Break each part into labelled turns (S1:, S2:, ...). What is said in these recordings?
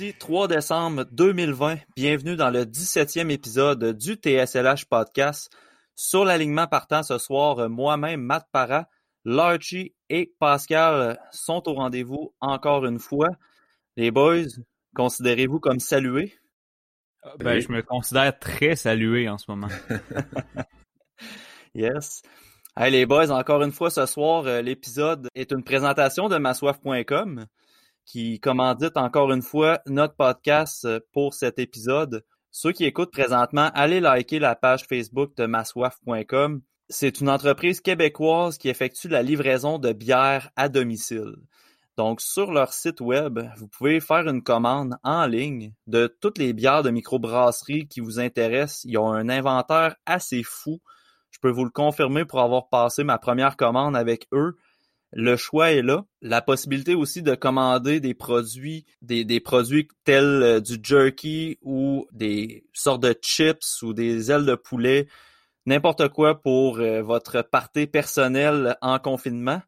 S1: Jeudi 3 décembre 2020, bienvenue dans le 17e épisode du TSLH Podcast. Sur l'alignement partant ce soir, moi-même, Matt Parra, Larchie et Pascal sont au rendez-vous encore une fois. Les boys, considérez-vous comme salués?
S2: Ben, je me considère très salué en ce moment.
S1: yes. Hey, les boys, encore une fois ce soir, euh, l'épisode est une présentation de massoif.com qui commandite encore une fois notre podcast euh, pour cet épisode. Ceux qui écoutent présentement, allez liker la page Facebook de massoif.com. C'est une entreprise québécoise qui effectue la livraison de bières à domicile. Donc, sur leur site web, vous pouvez faire une commande en ligne de toutes les bières de microbrasserie qui vous intéressent. Ils ont un inventaire assez fou. Je peux vous le confirmer pour avoir passé ma première commande avec eux. Le choix est là. La possibilité aussi de commander des produits, des, produits tels euh, du jerky ou des sortes de chips ou des ailes de poulet, n'importe quoi pour euh, votre partie personnelle en confinement.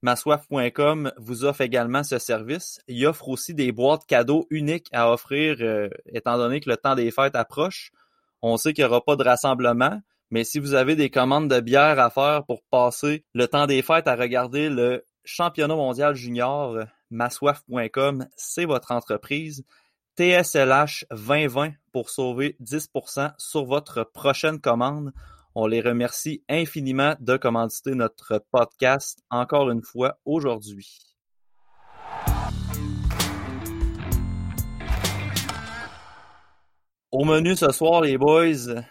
S1: Massoif.com vous offre également ce service. Il offre aussi des boîtes cadeaux uniques à offrir euh, étant donné que le temps des fêtes approche. On sait qu'il n'y aura pas de rassemblement, mais si vous avez des commandes de bière à faire pour passer le temps des fêtes à regarder le championnat mondial junior, massoif.com, c'est votre entreprise. TSLH 2020 pour sauver 10% sur votre prochaine commande. On les remercie infiniment de commanditer notre podcast encore une fois aujourd'hui. Au menu ce soir, les boys,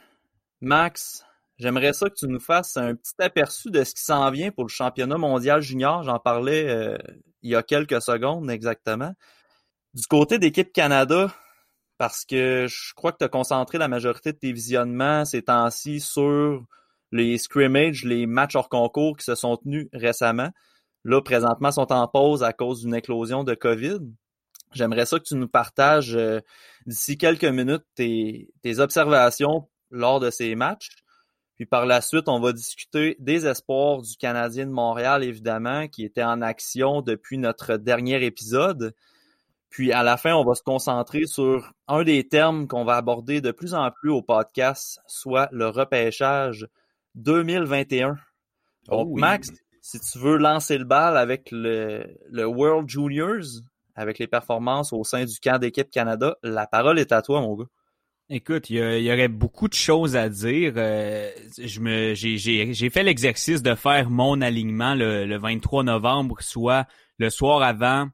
S1: Max, j'aimerais ça que tu nous fasses un petit aperçu de ce qui s'en vient pour le championnat mondial junior. J'en parlais euh, il y a quelques secondes exactement. Du côté d'équipe Canada, parce que je crois que tu as concentré la majorité de tes visionnements ces temps-ci sur les scrimmages, les matchs hors concours qui se sont tenus récemment. Là, présentement, sont en pause à cause d'une éclosion de COVID. J'aimerais ça que tu nous partages euh, d'ici quelques minutes tes, tes, observations lors de ces matchs. Puis par la suite, on va discuter des espoirs du Canadien de Montréal, évidemment, qui était en action depuis notre dernier épisode. Puis à la fin, on va se concentrer sur un des termes qu'on va aborder de plus en plus au podcast, soit le repêchage 2021. Donc, oh Max, si tu veux lancer le bal avec le, le World Juniors, avec les performances au sein du camp d'équipe Canada, la parole est à toi, mon gars.
S2: Écoute, il y, aurait beaucoup de choses à dire. Euh, je me, j'ai, fait l'exercice de faire mon alignement le, le 23 novembre, soit le soir avant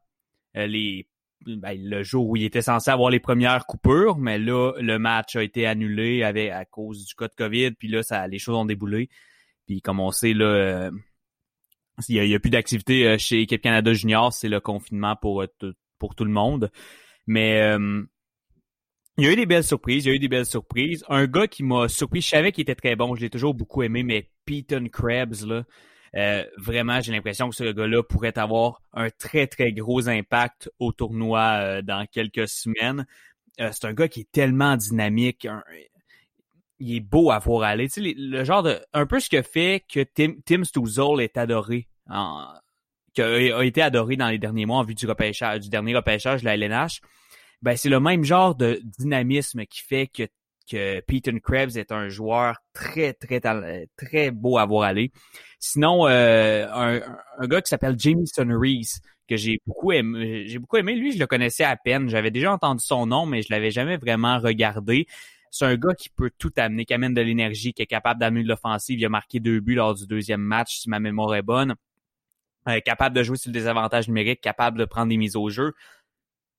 S2: euh, les ben, le jour où il était censé avoir les premières coupures, mais là, le match a été annulé avec, à cause du cas de COVID, puis là, ça, les choses ont déboulé. Puis comme on sait, là, euh, il n'y a, plus d'activité euh, chez Équipe Canada Junior, c'est le confinement pour, euh, pour tout le monde. Mais il y a eu des belles surprises, il y a eu des belles surprises. Un gars qui m'a surpris, je savais qu'il était très bon, je l'ai toujours beaucoup aimé, mais Peyton Krebs, là, euh, vraiment, j'ai l'impression que ce gars-là pourrait avoir un très, très gros impact au tournoi euh, dans quelques semaines. Euh, c'est un gars qui est tellement dynamique. il est beau à voir aller. Tu sais, le genre de... Un peu ce que fait que Tim, Tim est adoré. En, qui a, été adoré dans les derniers mois en vue du du dernier repêchage de la LNH. Ben, c'est le même genre de dynamisme qui fait que que Peyton Krebs est un joueur très, très, très beau à voir aller. Sinon, euh, un, un, gars qui s'appelle Jameson Reese, que j'ai beaucoup aimé, j'ai beaucoup aimé. Lui, je le connaissais à peine. J'avais déjà entendu son nom, mais je l'avais jamais vraiment regardé. C'est un gars qui peut tout amener, qui amène de l'énergie, qui est capable d'amener de l'offensive. Il a marqué deux buts lors du deuxième match, si ma mémoire est bonne. Euh, capable de jouer sur le désavantage numérique, capable de prendre des mises au jeu.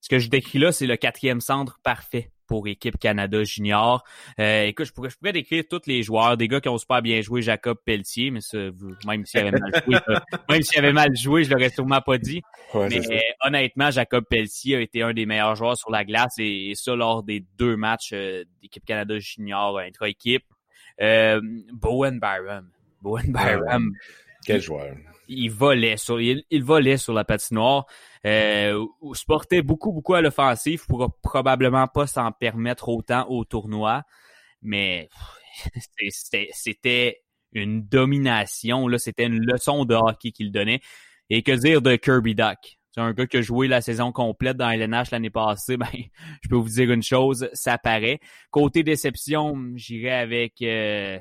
S2: Ce que je décris là, c'est le quatrième centre parfait pour équipe Canada junior. Euh, écoute, je pourrais, je pourrais décrire tous les joueurs, des gars qui ont super bien joué, Jacob Pelletier, mais ça, même s'il avait mal joué, même s'il avait mal joué, je l'aurais sûrement pas dit. mais honnêtement, Jacob Pelletier a été un des meilleurs joueurs sur la glace et, ça lors des deux matchs euh, d'équipe Canada junior intra-équipe. Euh, Bowen Byram. Bowen Byram.
S3: Quel joueur
S2: il volait sur il, volait sur la patinoire. Euh, sportait beaucoup beaucoup à l'offensive pourra probablement pas s'en permettre autant au tournoi, mais c'était une domination là, c'était une leçon de hockey qu'il donnait. Et que dire de Kirby Duck? C'est un gars qui a joué la saison complète dans LNH l'année passée, ben, je peux vous dire une chose, ça paraît. Côté déception, j'irai avec... Euh,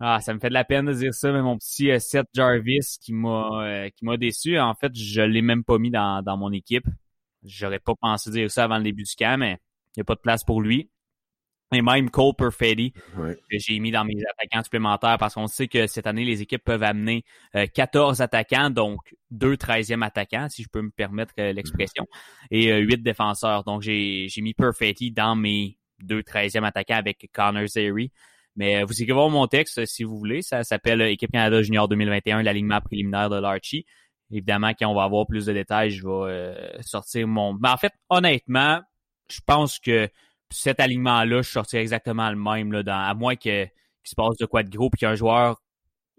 S2: ah, ça me fait de la peine de dire ça, mais mon petit euh, Seth Jarvis qui m'a euh, qui m'a déçu. En fait, je l'ai même pas mis dans, dans mon équipe. J'aurais pas pensé dire ça avant le début du camp, mais il n'y a pas de place pour lui. Et même Cole Perfetti, que j'ai mis dans mes attaquants supplémentaires parce qu'on sait que cette année, les équipes peuvent amener 14 euh, attaquants, donc deux 13e attaquants, si je peux me permettre l'expression, et euh, 8 défenseurs. Donc, j'ai mis Perfetti dans mes deux 13e attaquants avec Connor Zeri. Mais euh, vous écrivez mon texte si vous voulez. Ça s'appelle Équipe Canada Junior 2021, l'alignement préliminaire de l'Archie. Évidemment, quand on va avoir plus de détails, je vais euh, sortir mon... Mais en fait, honnêtement, je pense que cet alignement-là, je sortirais exactement le même, là, dans, à moins que, qu'il se passe de quoi de gros et qu'un joueur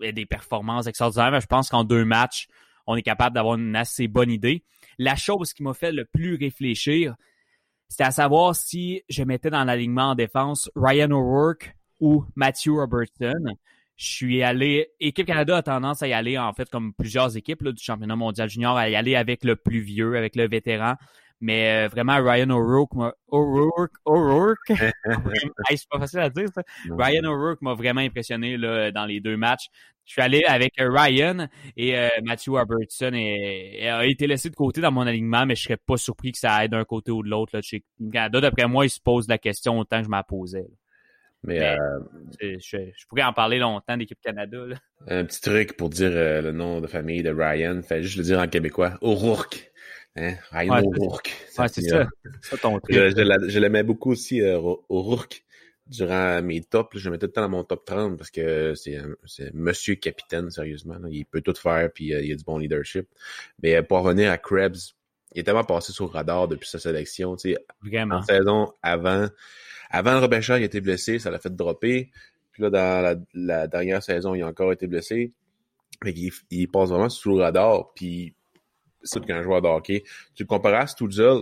S2: ait des performances extraordinaires. Mais je pense qu'en deux matchs, on est capable d'avoir une assez bonne idée. La chose qui m'a fait le plus réfléchir, c'était à savoir si je mettais dans l'alignement en défense Ryan O'Rourke ou Matthew Robertson. Je suis allé. Équipe Canada a tendance à y aller, en fait, comme plusieurs équipes du championnat mondial junior, à y aller avec le plus vieux, avec le vétéran. Mais euh, vraiment, Ryan O'Rourke m'a. O'Rourke, O'Rourke? c'est pas facile à dire, ça. Ryan O'Rourke m'a vraiment impressionné là, dans les deux matchs. Je suis allé avec Ryan et euh, Matthew Robertson et, a été laissé de côté dans mon alignement, mais je serais pas surpris que ça aille d'un côté ou de l'autre. Chez Canada, d'après moi, il se pose la question autant que je m'en posais.
S3: Mais,
S2: euh, je, pourrais en parler longtemps d'équipe Canada.
S3: Un petit truc pour dire euh, le nom de famille de Ryan, fait juste le dire en québécois. O'Rourke. Hein? Ryan O'Rourke.
S2: Ouais, c'est ça. ça ton truc.
S3: Je, l'aimais beaucoup aussi, euh, O'Rourke. Durant mes tops, je le mettais tout le temps dans mon top 30 parce que c'est monsieur capitaine, sérieusement. Il peut tout faire puis il a du bon leadership. Mais pour revenir à Krebs, il est tellement passé sur le radar depuis sa sélection.
S2: Vraiment.
S3: En saison avant, avant le repêchage, il a été blessé, ça l'a fait dropper. Puis là, dans la, dernière saison, il a encore été blessé. Mais il, passe vraiment sous le radar. Puis c'est qu'un joueur de hockey. Tu le compares à Stutzel.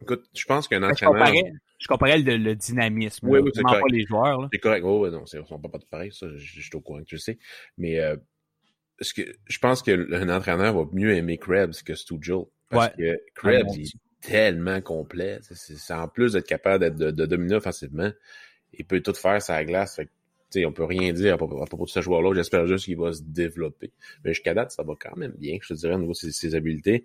S3: Écoute, je pense qu'un entraîneur...
S2: Je comparais, le, dynamisme.
S3: Oui, oui, c'est
S2: correct. Pas les joueurs.
S3: C'est correct. Oh, non, ils sont pas, pas pareils, ça, je, suis au courant que tu sais. Mais euh, ce que, je pense qu'un entraîneur va mieux aimer Krebs que Stujel. Parce que Krebs, il, tellement complet. C'est en plus d'être capable d'être de, dominer offensivement, il peut tout faire la glace. Fait que, on peut rien dire à propos, de ce joueur-là. J'espère juste qu'il va se développer. Mais jusqu'à date, ça va quand même bien, je te dirais, au niveau de ses, habiletés.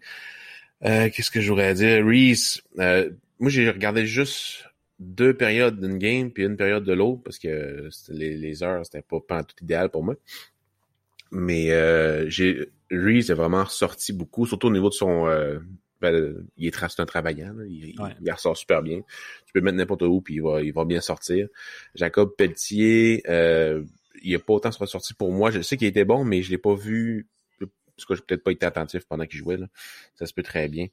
S3: Euh, Qu'est-ce que je voudrais dire? Reese, euh, moi j'ai regardé juste deux périodes d'une game puis une période de l'autre parce que les, les heures, c'était pas, pas tout idéal pour moi. Mais euh, j'ai Reese a vraiment ressorti beaucoup, surtout au niveau de son euh, ben, il est un travaillant, Il, ressort super bien. Tu peux mettre n'importe où, puis il va, il va bien sortir. Jacob Pelletier, euh, il n'a pas autant ressorti pour moi. Je sais qu'il était bon, mais je l'ai pas vu, parce que j'ai peut-être pas été attentif pendant qu'il jouait. Là. Ça se peut très bien.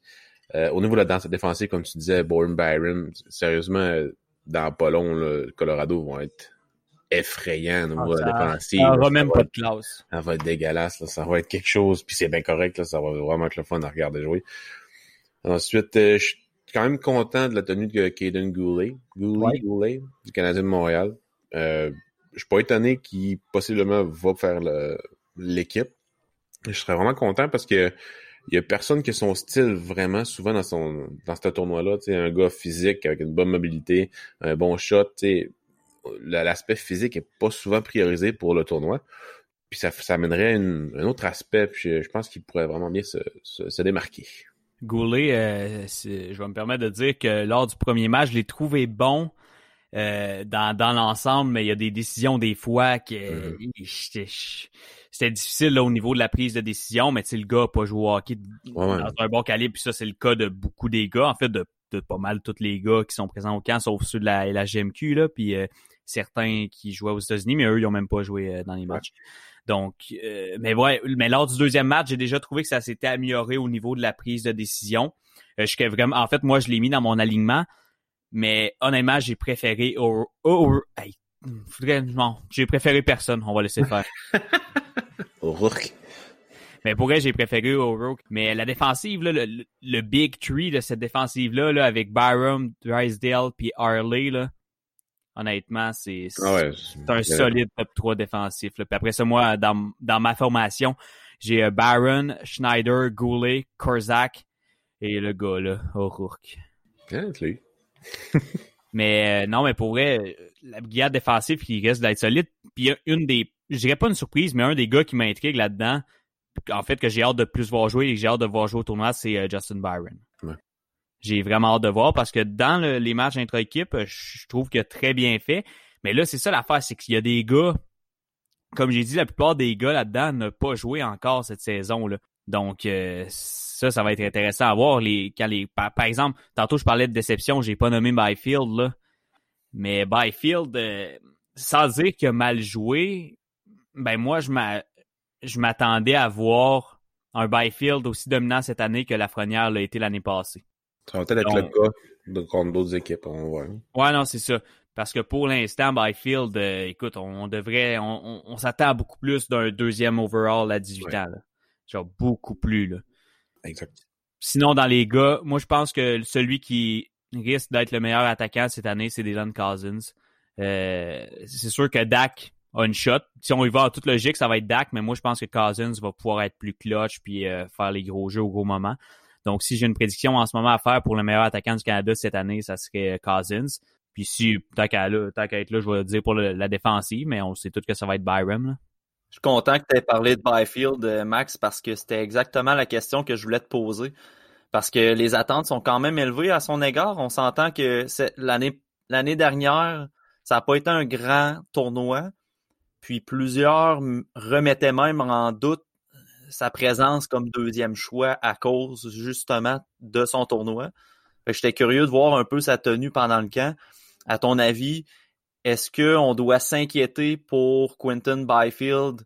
S3: Euh, au niveau de la danse défensive, comme tu disais, Bourne Byron, sérieusement, dans pas long, le Colorado vont être effrayants au niveau ah, défensive.
S2: Ça va même pas de classe.
S3: Ça va être dégueulasse, ça va être quelque chose, puis c'est bien correct, là, ça va vraiment être le fun à regarder jouer. Ensuite, euh, je suis quand même content de la tenue de Caden Goulet, Goulet, Goulet du Canadien de Montréal. Euh, je suis pas étonné qu'il possiblement va faire l'équipe. Je serais vraiment content parce que il y a personne qui a son style vraiment souvent dans son dans ce tournoi-là. Un gars physique avec une bonne mobilité, un bon shot. L'aspect physique est pas souvent priorisé pour le tournoi. Puis ça, ça amènerait un autre aspect. Puis je, pense qu'il pourrait vraiment bien se, se démarquer.
S2: Goulet, euh, je vais me permettre de dire que lors du premier match, je l'ai trouvé bon euh, dans, dans l'ensemble, mais il y a des décisions des fois que mm-hmm. c'était difficile au niveau de la prise de décision, mais le gars n'a pas joué au hockey dans un bon calibre, puis ça, c'est le cas de beaucoup des gars, en fait, de, pas mal tous les gars qui sont présents au camp, sauf ceux de la, la GMQ, là, puis euh, certains qui jouaient aux États-Unis, mais eux, ils n'ont même pas joué dans les matchs. Donc, euh, mais ouais, mais lors du deuxième match, j'ai déjà trouvé que ça s'était amélioré au niveau de la prise de décision. Euh, je vraiment, en fait, moi, je l'ai mis dans mon alignement, mais honnêtement, j'ai préféré au, non, j'ai préféré personne. On va laisser faire.
S3: O'Rourke.
S2: Mais pour elle, j'ai préféré O'Rourke. Mais la défensive, là, le, big tree de cette défensive-là, là, avec Byram, Drysdale puis Harley, là, Honnêtement, c'est
S3: ah
S2: un solide top 3 défensif. Puis après ça, moi, dans, dans ma formation, J'ai Baron, Schneider, Goulet, Korzak et le gars là, O'Rourke. Mais non, mais pour vrai, la guerre défensive qui reste d'être solide. Puis une des, je dirais pas une surprise, mais un des gars qui m'intrigue là-dedans, en fait que j'ai hâte de plus voir jouer et que j'ai hâte de voir jouer au tournoi, c'est Justin Byron. J'ai vraiment hâte de voir parce que dans les matchs intra-équipe, je trouve qu'il a très bien fait. Mais là, c'est ça l'affaire, c'est qu'il y a des gars, comme j'ai dit, la plupart des gars là-dedans n'ont pas joué encore cette saison-là. Donc, euh, ça, ça va être intéressant à voir. Les, quand les, par, exemple, tantôt, je parlais de déception, j'ai pas nommé Byfield, là. Mais Byfield, euh, sans dire qu'il a mal joué, ben moi, je m'attendais à voir un Byfield aussi dominant cette année que Lafrenière l'a été l'année passée.
S3: Ça va peut-être être le cas de, contre d'autres équipes, on voit.
S2: Ouais, non, c'est ça. Parce que pour l'instant, Byfield, euh, écoute, on, devrait, on, s'attend à beaucoup plus d'un deuxième overall à 18 ans. Là. Genre beaucoup plus. Là.
S3: Exact.
S2: Sinon, dans les gars, moi je pense que celui qui risque d'être le meilleur attaquant cette année, c'est Dylan Cousins. Euh, c'est sûr que Dak a une shot. Si on y va en toute logique, ça va être Dak, mais moi je pense que Cousins va pouvoir être plus clutch puis euh, faire les gros jeux au gros moment. Donc, si j'ai une prédiction en ce moment à faire pour le meilleur attaquant du Canada cette année, ça serait Cousins. Puis si, tant qu'à être là, je vais dire pour la défensive, mais on sait tout que ça va être Byram.
S1: Je suis content que tu aies parlé de Byfield, euh, Max, parce que c'était exactement la question que je voulais te poser. Parce que les attentes sont quand même élevées à son égard. On s'entend que l'année dernière, ça n'a pas été un grand tournoi. Puis plusieurs remettaient même en doute sa présence comme deuxième choix à cause justement de son tournoi. J'étais curieux de voir un peu sa tenue pendant le camp. À ton avis, est-ce qu'on doit s'inquiéter pour Quentin Byfield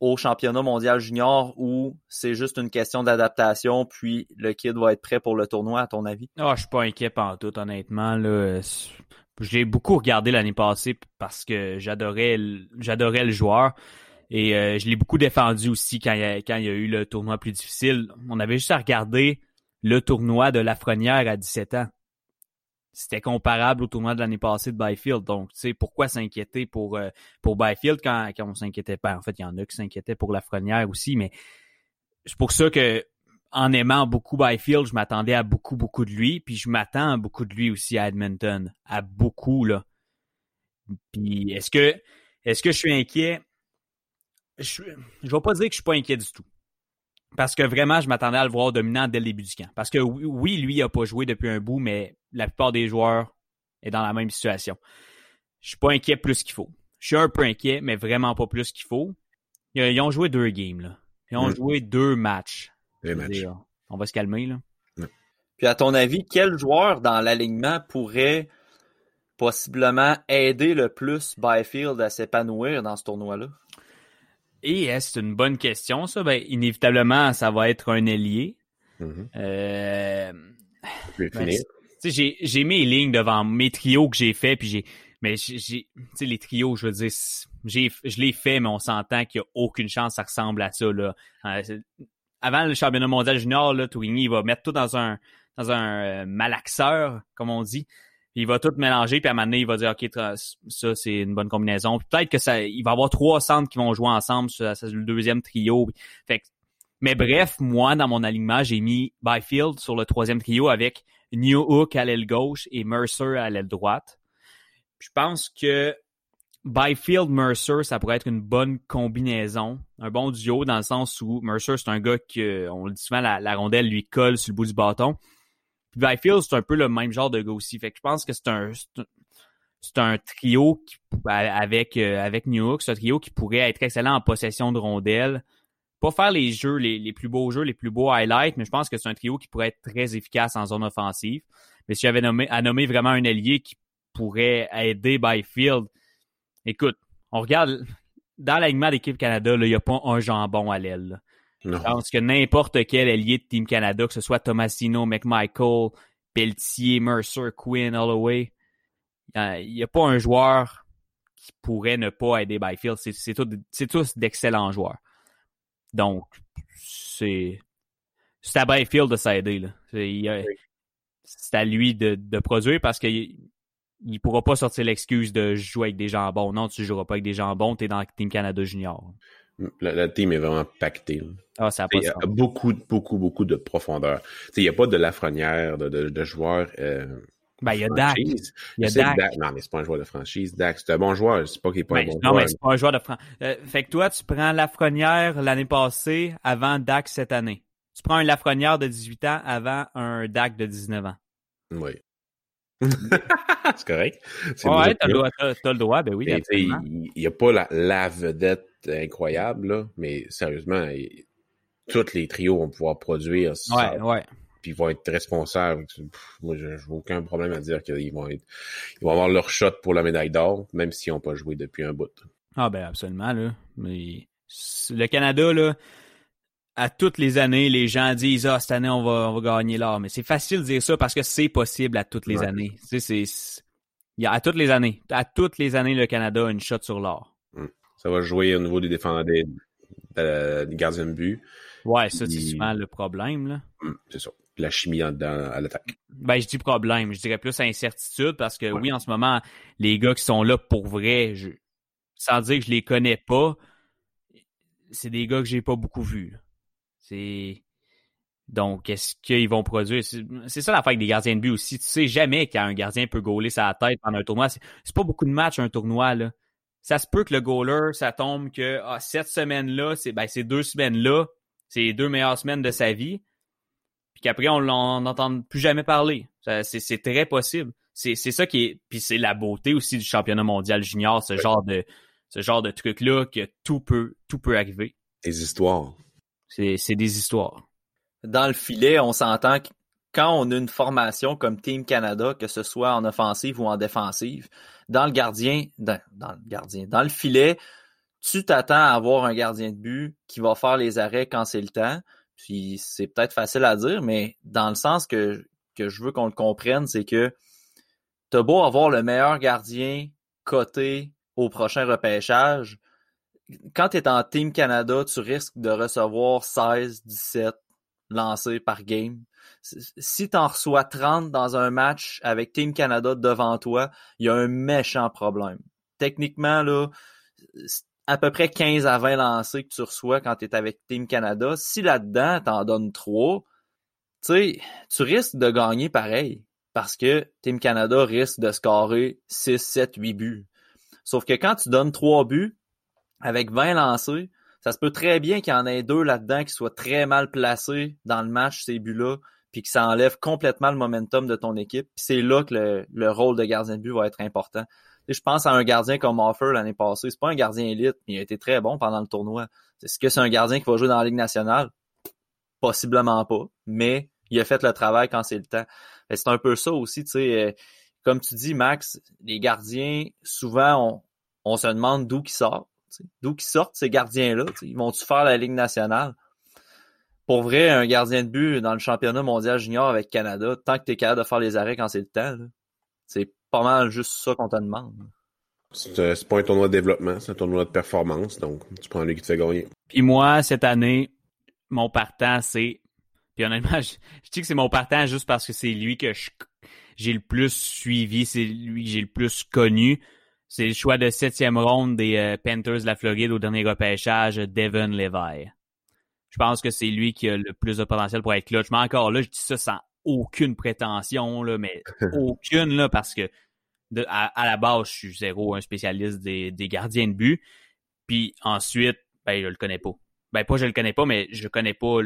S1: au championnat mondial junior ou c'est juste une question d'adaptation puis le kid va être prêt pour le tournoi à ton avis?
S2: Ah, je suis pas inquiet en tout, honnêtement. Là. J'ai beaucoup regardé l'année passée parce que j'adorais le joueur. Et euh, je l'ai beaucoup défendu aussi quand il, y a, quand il y a eu le tournoi plus difficile. On avait juste à regarder le tournoi de Lafrenière à 17 ans. C'était comparable au tournoi de l'année passée de Byfield. Donc, tu sais, pourquoi s'inquiéter pour, euh, pour Byfield quand, quand on s'inquiétait pas? En fait, il y en a qui s'inquiétaient pour Lafrenière aussi, mais c'est pour ça que en aimant beaucoup Byfield, je m'attendais à beaucoup, beaucoup de lui. Puis je m'attends à beaucoup de lui aussi à Edmonton. À beaucoup, là. Puis est-ce que est-ce que je suis inquiet? Je ne vais pas dire que je suis pas inquiet du tout. Parce que vraiment, je m'attendais à le voir dominant dès le début du camp. Parce que oui, lui, il n'a pas joué depuis un bout, mais la plupart des joueurs est dans la même situation. Je suis pas inquiet plus qu'il faut. Je suis un peu inquiet, mais vraiment pas plus qu'il faut. Ils ont joué deux games, là. Ils ont joué deux matchs.
S3: Deux matchs.
S2: on va se calmer, là.
S1: Puis à ton avis, quel joueur dans l'alignement pourrait possiblement aider le plus Byfield à s'épanouir dans ce tournoi-là?
S2: Et c'est une bonne question, ça? Ben, inévitablement, ça va être un ailier.
S3: Mm-hmm.
S2: Euh, ben, j'ai, j'ai mes lignes devant mes trios que j'ai fait, puis j'ai. Mais j'ai. les trios, je veux dire, j'ai, je l'ai fait, mais on s'entend qu'il n'y a aucune chance que ça ressemble à ça. Là. Euh, avant le championnat mondial junior, là, Tourigny, il va mettre tout dans un dans un euh, malaxeur, comme on dit il va tout mélanger, puis à un moment donné, il va dire, OK, ça, c'est une bonne combinaison. Peut-être que ça, il va y avoir trois centres qui vont jouer ensemble, c'est le deuxième trio. Fait mais bref, moi, dans mon alignement, j'ai mis Byfield sur le troisième trio avec New Hook à l'aile gauche et Mercer à l'aile droite. Je pense que Byfield Mercer, ça pourrait être une bonne combinaison, un bon duo dans le sens où Mercer, c'est un gars qui, on le dit souvent, la, rondelle lui colle sur le bout du bâton. Puis Byfield, c'est un peu le même genre de gars aussi. Fait que je pense que c'est un, c'est un trio avec, euh, avec New c'est un trio qui pourrait être excellent en possession de rondelles. Pas faire les jeux, les, les plus beaux jeux, les plus beaux highlights, mais je pense que c'est un trio qui pourrait être très efficace en zone offensive. Mais si j'avais nommé, à nommer vraiment un allié qui pourrait aider Byfield, écoute, on regarde dans l'alignement d'équipe Canada, il n'y a pas un jambon à l'aile. Je pense que n'importe quel allié de Team Canada, que ce soit Tomasino, McMichael, Pelletier, Mercer, Quinn, Holloway, il n'y a, pas un joueur qui pourrait ne pas aider Byfield. C'est tous d'excellents joueurs. Donc, c'est à Byfield de s'aider. C'est à lui de, de produire parce qu'il ne pourra pas sortir l'excuse de jouer avec des jambons. Non, tu ne joueras pas avec des jambons, tu es dans Team Canada Junior.
S3: Le, team est vraiment pacté.
S2: Ah, ça a pas
S3: il y a beaucoup, beaucoup, beaucoup de profondeur. Il n'y a pas de Lafrenière, de, de, de joueurs. Euh,
S2: ben, il y a Dak. Il
S3: y a Dak. Non, mais c'est pas un joueur de franchise. Dak, c'est un bon joueur. C'est pas qu'il est pas un ben, bon
S2: non,
S3: joueur.
S2: mais c'est pas un joueur de franchise. Euh, fait que toi, tu prends Lafrenière l'année passée avant Dak cette année. Tu prends un Lafrenière de 18 ans avant un Dak de 19 ans.
S3: Oui. C'est correct.
S2: Ouais, t'as le, droit, as, le droit, ben oui.
S3: Il n'y a pas la, la, vedette incroyable, là, mais sérieusement, tous les trios vont pouvoir produire.
S2: Ouais, ouais
S3: puis ils vont être responsables. moi, j'ai aucun problème à dire qu'ils vont être, ils vont avoir leur shot pour la médaille d'or, même s'ils n'ont pas joué depuis un bout.
S2: Ah ben absolument là. Mais le Canada là, à toutes les années, les gens disent ah cette année on va, on va gagner l'or, mais c'est facile de dire ça parce que c'est possible à toutes les années. Tu sais, c'est à toutes les années, à toutes les années le Canada a une shot sur l'or.
S3: Hum. Ça va jouer au niveau des défendeurs, des, des gardiens de but.
S2: Ouais, ça c'est souvent le problème là.
S3: Hum, c'est ça la chimie en, à l'attaque?
S2: Ben, je dis problème. Je dirais plus incertitude parce que oui, en ce moment, les gars qui sont là pour vrai, je, sans dire que je les connais pas, c'est des gars que j'ai pas beaucoup vus. C'est. Donc, est-ce qu'ils vont produire? C'est ça l'affaire avec des gardiens de but aussi. Tu sais jamais quand un gardien peut gauler sa tête pendant un tournoi. C'est pas beaucoup de matchs un tournoi, là. Ça se peut que le goaler, ça tombe que ah, cette semaine-là, c'est ben, ces deux semaines-là, c'est les deux meilleures semaines de sa vie puis qu'après on n'entend plus jamais parler. C'est très possible. C'est ça qui est. Puis c'est la beauté aussi du championnat mondial junior, ce genre de ce genre de truc-là que tout peut tout peut arriver.
S3: Des histoires.
S2: C'est des histoires.
S1: Dans le filet, on s'entend que quand on a une formation comme Team Canada, que ce soit en offensive ou en défensive, dans le gardien, dans, le gardien, dans le filet, tu t'attends à avoir un gardien de but qui va faire les arrêts quand c'est le temps. Puis c'est peut-être facile à dire, mais dans le sens que, que je veux qu'on le comprenne, c'est que t'as beau avoir le meilleur gardien coté au prochain repêchage, quand tu es en Team Canada, tu risques de recevoir 16, 17 lancés par game. Si tu en reçois 30 dans un match avec Team Canada devant toi, il y a un méchant problème. Techniquement, là, à peu près 15 à 20 lancés que tu reçois quand tu es avec Team Canada, si là-dedans, tu en donnes 3, tu risques de gagner pareil. Parce que Team Canada risque de scorer 6, 7, 8 buts. Sauf que quand tu donnes 3 buts avec 20 lancés, ça se peut très bien qu'il y en ait deux là-dedans qui soient très mal placés dans le match, ces buts-là, puis que ça enlève complètement le momentum de ton équipe. C'est là que le, le, rôle de gardien de but va être important je pense à un gardien comme Offer l'année passée. C'est pas un gardien élite, mais il a été très bon pendant le tournoi. Est-ce que c'est un gardien qui va jouer dans la Ligue nationale? Possiblement pas, mais il a fait le travail quand c'est le temps. C'est un peu ça aussi, tu sais. Euh, comme tu dis, Max, les gardiens, souvent, on, se demande d'où ils sortent. D'où ils sortent ces gardiens-là? Ils vont-tu faire la Ligue nationale? Pour vrai, un gardien de but dans le championnat mondial junior avec Canada, tant que tu es capable de faire les arrêts quand c'est le temps, c'est pas mal juste ça qu'on te demande.
S3: C'est pas un tournoi de développement, c'est un tournoi de performance, donc tu prends lui qui te fait gagner.
S2: Puis moi, cette année, mon partant, c'est. Puis honnêtement, je, dis que c'est mon partant juste parce que c'est lui que j'ai le plus suivi, c'est lui que j'ai le plus connu. C'est le choix de septième ronde des euh, Panthers de la Floride au dernier repêchage, Devon Levi. Je pense que c'est lui qui a le plus de potentiel pour être clutch. Mais encore là, je dis ça sans aucune prétention, là, mais aucune, là, parce que à, la base, je suis zéro un spécialiste des, gardiens de but. Puis ensuite, ben, je le connais pas. Ben, pas je le connais pas, mais je connais pas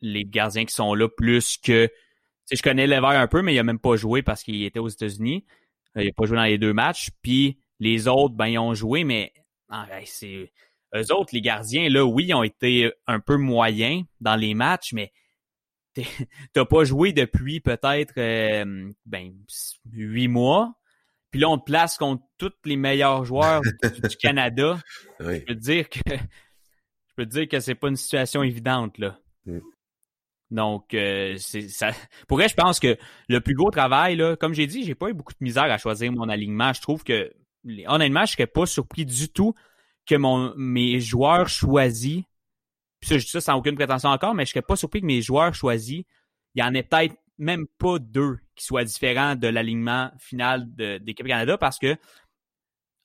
S2: les gardiens qui sont là plus que. Tu je connais Lever un peu, mais il a même pas joué parce qu'il était aux États-Unis. Euh, il a pas joué dans les deux matchs. Puis les autres, ben, ils ont joué, mais ah, ben, c'est. Eux autres, les gardiens, là, oui, ils ont été un peu moyens dans les matchs, mais t'as pas joué depuis peut-être euh, ben huit mois. Puis là, on te place contre tous les meilleurs joueurs du, Canada. Je peux te dire que je peux te dire que c'est pas une situation évidente là. Mm. Donc, euh, ça. Pour je pense que le plus gros travail, là, comme j'ai dit, j'ai pas eu beaucoup de misère à choisir mon alignement. Je trouve que, honnêtement, je serais pas surpris du tout que mon, mes joueurs choisis puis ça, je dis ça sans aucune prétention encore, mais je serais pas surpris que mes joueurs choisis, il y en ait peut-être même pas deux qui soient différents de l'alignement final d'équipe Canada parce que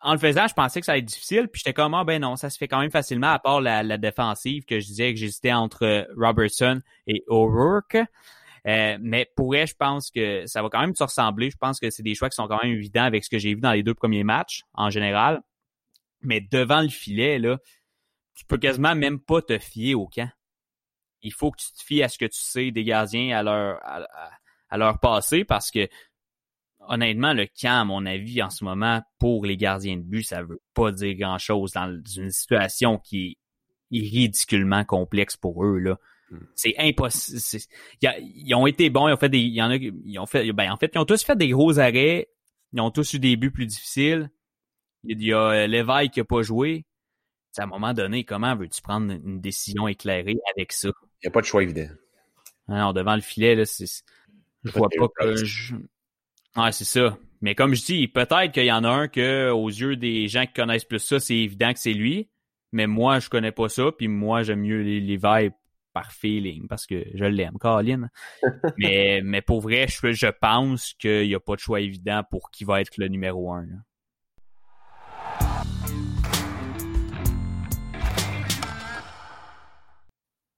S2: en le faisant, je pensais que ça allait être difficile, puis j'étais comme, ah ben non, ça se fait quand même facilement, à part la, la défensive, que je disais que j'hésitais entre Robertson et O'Rourke. Euh, mais pour elle, je pense que ça va quand même se ressembler. Je pense que c'est des choix qui sont quand même évidents avec ce que j'ai vu dans les deux premiers matchs, en général. Mais devant le filet, là, tu peux quasiment même pas te fier au camp. Il faut que tu te fies à ce que tu sais des gardiens à leur, à leur passé parce que honnêtement, le camp, à mon avis, en ce moment, pour les gardiens de but, ça veut pas dire grand-chose dans une situation qui est ridiculement complexe pour eux. Là. Hmm. C'est impossible. Ils ont été bons, ils ont fait des. Il y en a ils ont fait. Ben, en fait, ils ont tous fait des gros arrêts. Ils ont tous eu des buts plus difficiles. Il y a euh, Léveille qui a pas joué. à un moment donné, comment veux-tu prendre une décision éclairée avec ça?
S3: Il n'y a pas de choix évident.
S2: Alors, devant le filet, là, c'est. Je vois pas que je... Ouais, c'est ça. Mais comme je dis, peut-être qu'il y en a un que, aux yeux des gens qui connaissent plus ça, c'est évident que c'est lui. Mais moi, je connais pas ça, puis moi, j'aime mieux les, les vibes par feeling parce que je l'aime, Colin. mais, mais pour vrai, je, je pense qu'il n'y a pas de choix évident pour qui va être le numéro un.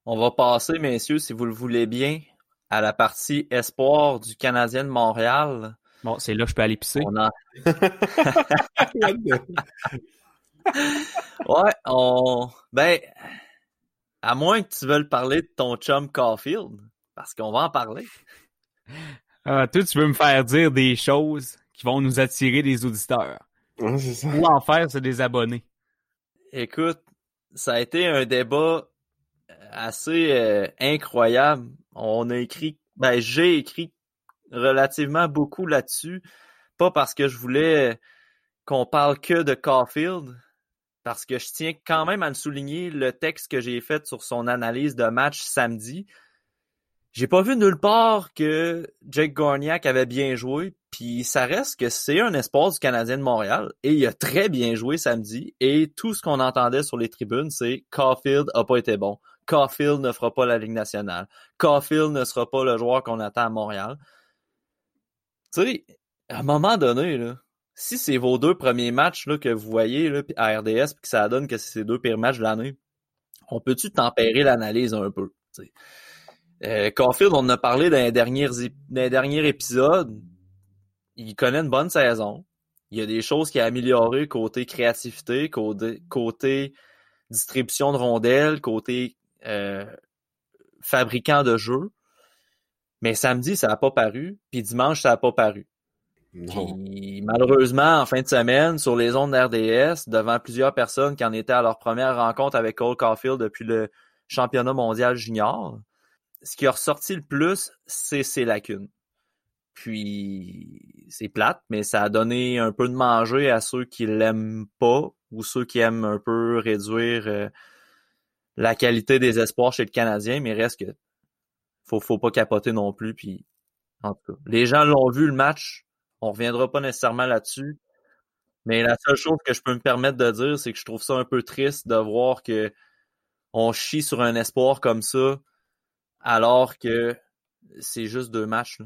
S1: On va passer, messieurs, si vous le voulez bien, à la partie espoir du Canadien de Montréal.
S2: Bon, c'est là que je peux aller pisser.
S1: ouais, on. Ben, à moins que tu veuilles parler de ton chum Caulfield, parce qu'on va en parler.
S2: Ah, toi, tu veux me faire dire des choses qui vont nous attirer des auditeurs.
S3: Ouais, c'est ça.
S2: Ou en faire, c'est des abonnés.
S1: Écoute, ça a été un débat assez euh, incroyable. On a écrit, ben j'ai écrit relativement beaucoup là-dessus. Pas parce que je voulais qu'on parle que de Caulfield, parce que je tiens quand même à le souligner le texte que j'ai fait sur son analyse de match samedi. J'ai pas vu nulle part que Jake Gorniak avait bien joué, puis ça reste que c'est un espoir du Canadien de Montréal et il a très bien joué samedi et tout ce qu'on entendait sur les tribunes, c'est Caulfield a pas été bon. Caulfield ne fera pas la Ligue nationale. Caulfield ne sera pas le joueur qu'on attend à Montréal. Tu sais, à un moment donné, là, si c'est vos deux premiers matchs là, que vous voyez là, à RDS puis que ça donne que c'est ces deux pires matchs de l'année, on peut-tu tempérer l'analyse un peu? Euh, Caulfield, on en a parlé dans les, derniers, dans les épisodes. Il connaît une bonne saison. Il y a des choses qui a amélioré côté créativité, côté, distribution de rondelles, côté euh, fabricant de jeux. Mais samedi, ça n'a pas paru, puis dimanche, ça n'a pas paru. malheureusement, en fin de semaine, sur les ondes RDS, devant plusieurs personnes qui en étaient à leur première rencontre avec Cole Caulfield depuis le championnat mondial junior, ce qui a ressorti le plus, c'est ses lacunes. Puis c'est plate, mais ça a donné un peu de manger à ceux qui l'aiment pas ou ceux qui aiment un peu réduire euh, la qualité des espoirs chez le Canadien, mais reste que faut, faut pas capoter non plus. Puis, en tout cas, les gens l'ont vu le match. On reviendra pas nécessairement là-dessus. Mais la seule chose que je peux me permettre de dire, c'est que je trouve ça un peu triste de voir que on chie sur un espoir comme ça, alors que c'est juste deux matchs.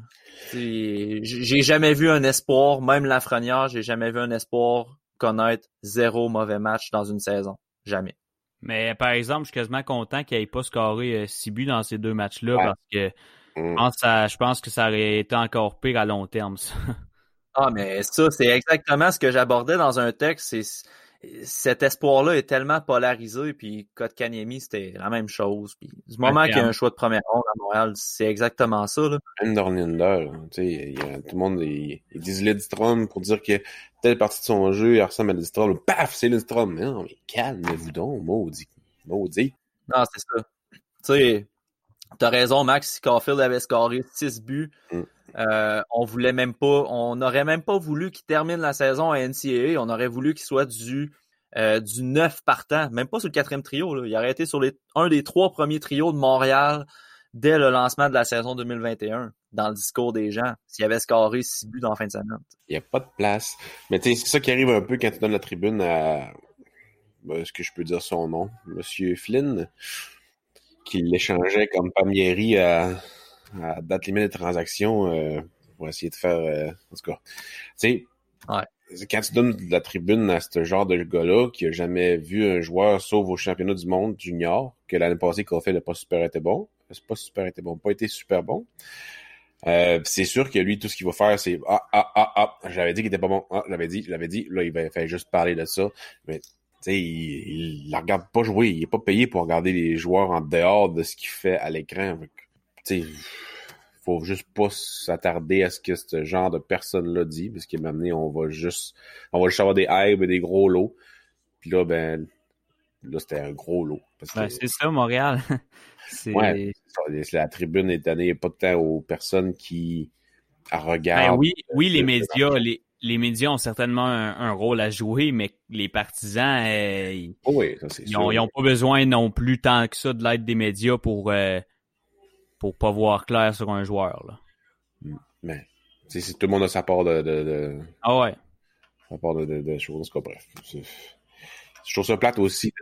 S1: J'ai jamais vu un espoir, même Lafrenière, j'ai jamais vu un espoir connaître zéro mauvais match dans une saison. Jamais.
S2: Mais par exemple, je suis quasiment content qu'il n'ait pas scoré 6 euh, buts dans ces deux matchs-là parce que mm. je, pense que ça aurait été encore pire à long terme. Ça.
S1: Ah, mais ça, c'est exactement ce que j'abordais dans un texte. Cet espoir-là est tellement polarisé, puis Kotkaniemi, c'était la même chose. Puis du moment qu'il y a un choix de première ronde à Montréal, c'est exactement ça. Là.
S3: Même Dorninder, tu sais, tout le monde, ils, disent Lidstrom pour dire que telle partie de son jeu, il ressemble à Lidstrom. Paf, c'est Lidstrom. Mais non, mais calmez-vous donc, maudit. Maudit.
S1: Non, c'est ça. Tu sais, t'as raison, Max, si Caulfield avait scoré 6 buts, mm. Euh, on voulait même pas, on n'aurait même pas voulu qu'il termine la saison à NCAA. On aurait voulu qu'il soit du euh, du 9 partant, même pas sur le quatrième trio. Là. Il aurait été sur les, un des trois premiers trios de Montréal dès le lancement de la saison 2021, dans le discours des gens, s'il avait scoré six buts dans la fin de semaine.
S3: Il n'y a pas de place. Mais c'est ça qui arrive un peu quand tu donnes la tribune à ben, est-ce que je peux dire son nom? Monsieur Flynn, qui l'échangeait comme Pamieri à à date limite des transactions euh, pour essayer de faire. Euh, en tout cas, tu sais, quand tu donnes de la tribune à ce genre de gars-là qui a jamais vu un joueur sauf au championnat du monde junior, que l'année passée fait n'a pas super été bon, c'est pas super été bon, pas été super bon. Euh, c'est sûr que lui, tout ce qu'il va faire, c'est ah ah ah ah, j'avais dit qu'il était pas bon, ah, j'avais dit, je l'avais dit, là il va faire juste parler de ça, mais il, il, la regarde pas jouer, il est pas payé pour regarder les joueurs en dehors de ce qu'il fait à l'écran. Tu faut juste pas s'attarder à ce que ce genre de personne-là dit, parce qu'à un on va juste, on va juste avoir des hypes et des gros lots. Puis là, ben, là, c'était un gros lot.
S2: Ben, c'est ça, Montréal.
S3: ouais, la tribune est donnée pas de temps aux personnes qui regardent.
S2: Ben oui, oui, les médias, les, les médias ont certainement un, rôle à jouer, mais les partisans, euh, ils,
S3: oh
S2: n'ont pas besoin non plus tant que ça de l'aide des médias pour euh, pour pas voir clair sur un joueur. Là.
S3: Mais tout le monde a sa part de, de,
S2: ah ouais.
S3: sa part de, de, choses. bref, je trouve ça plate aussi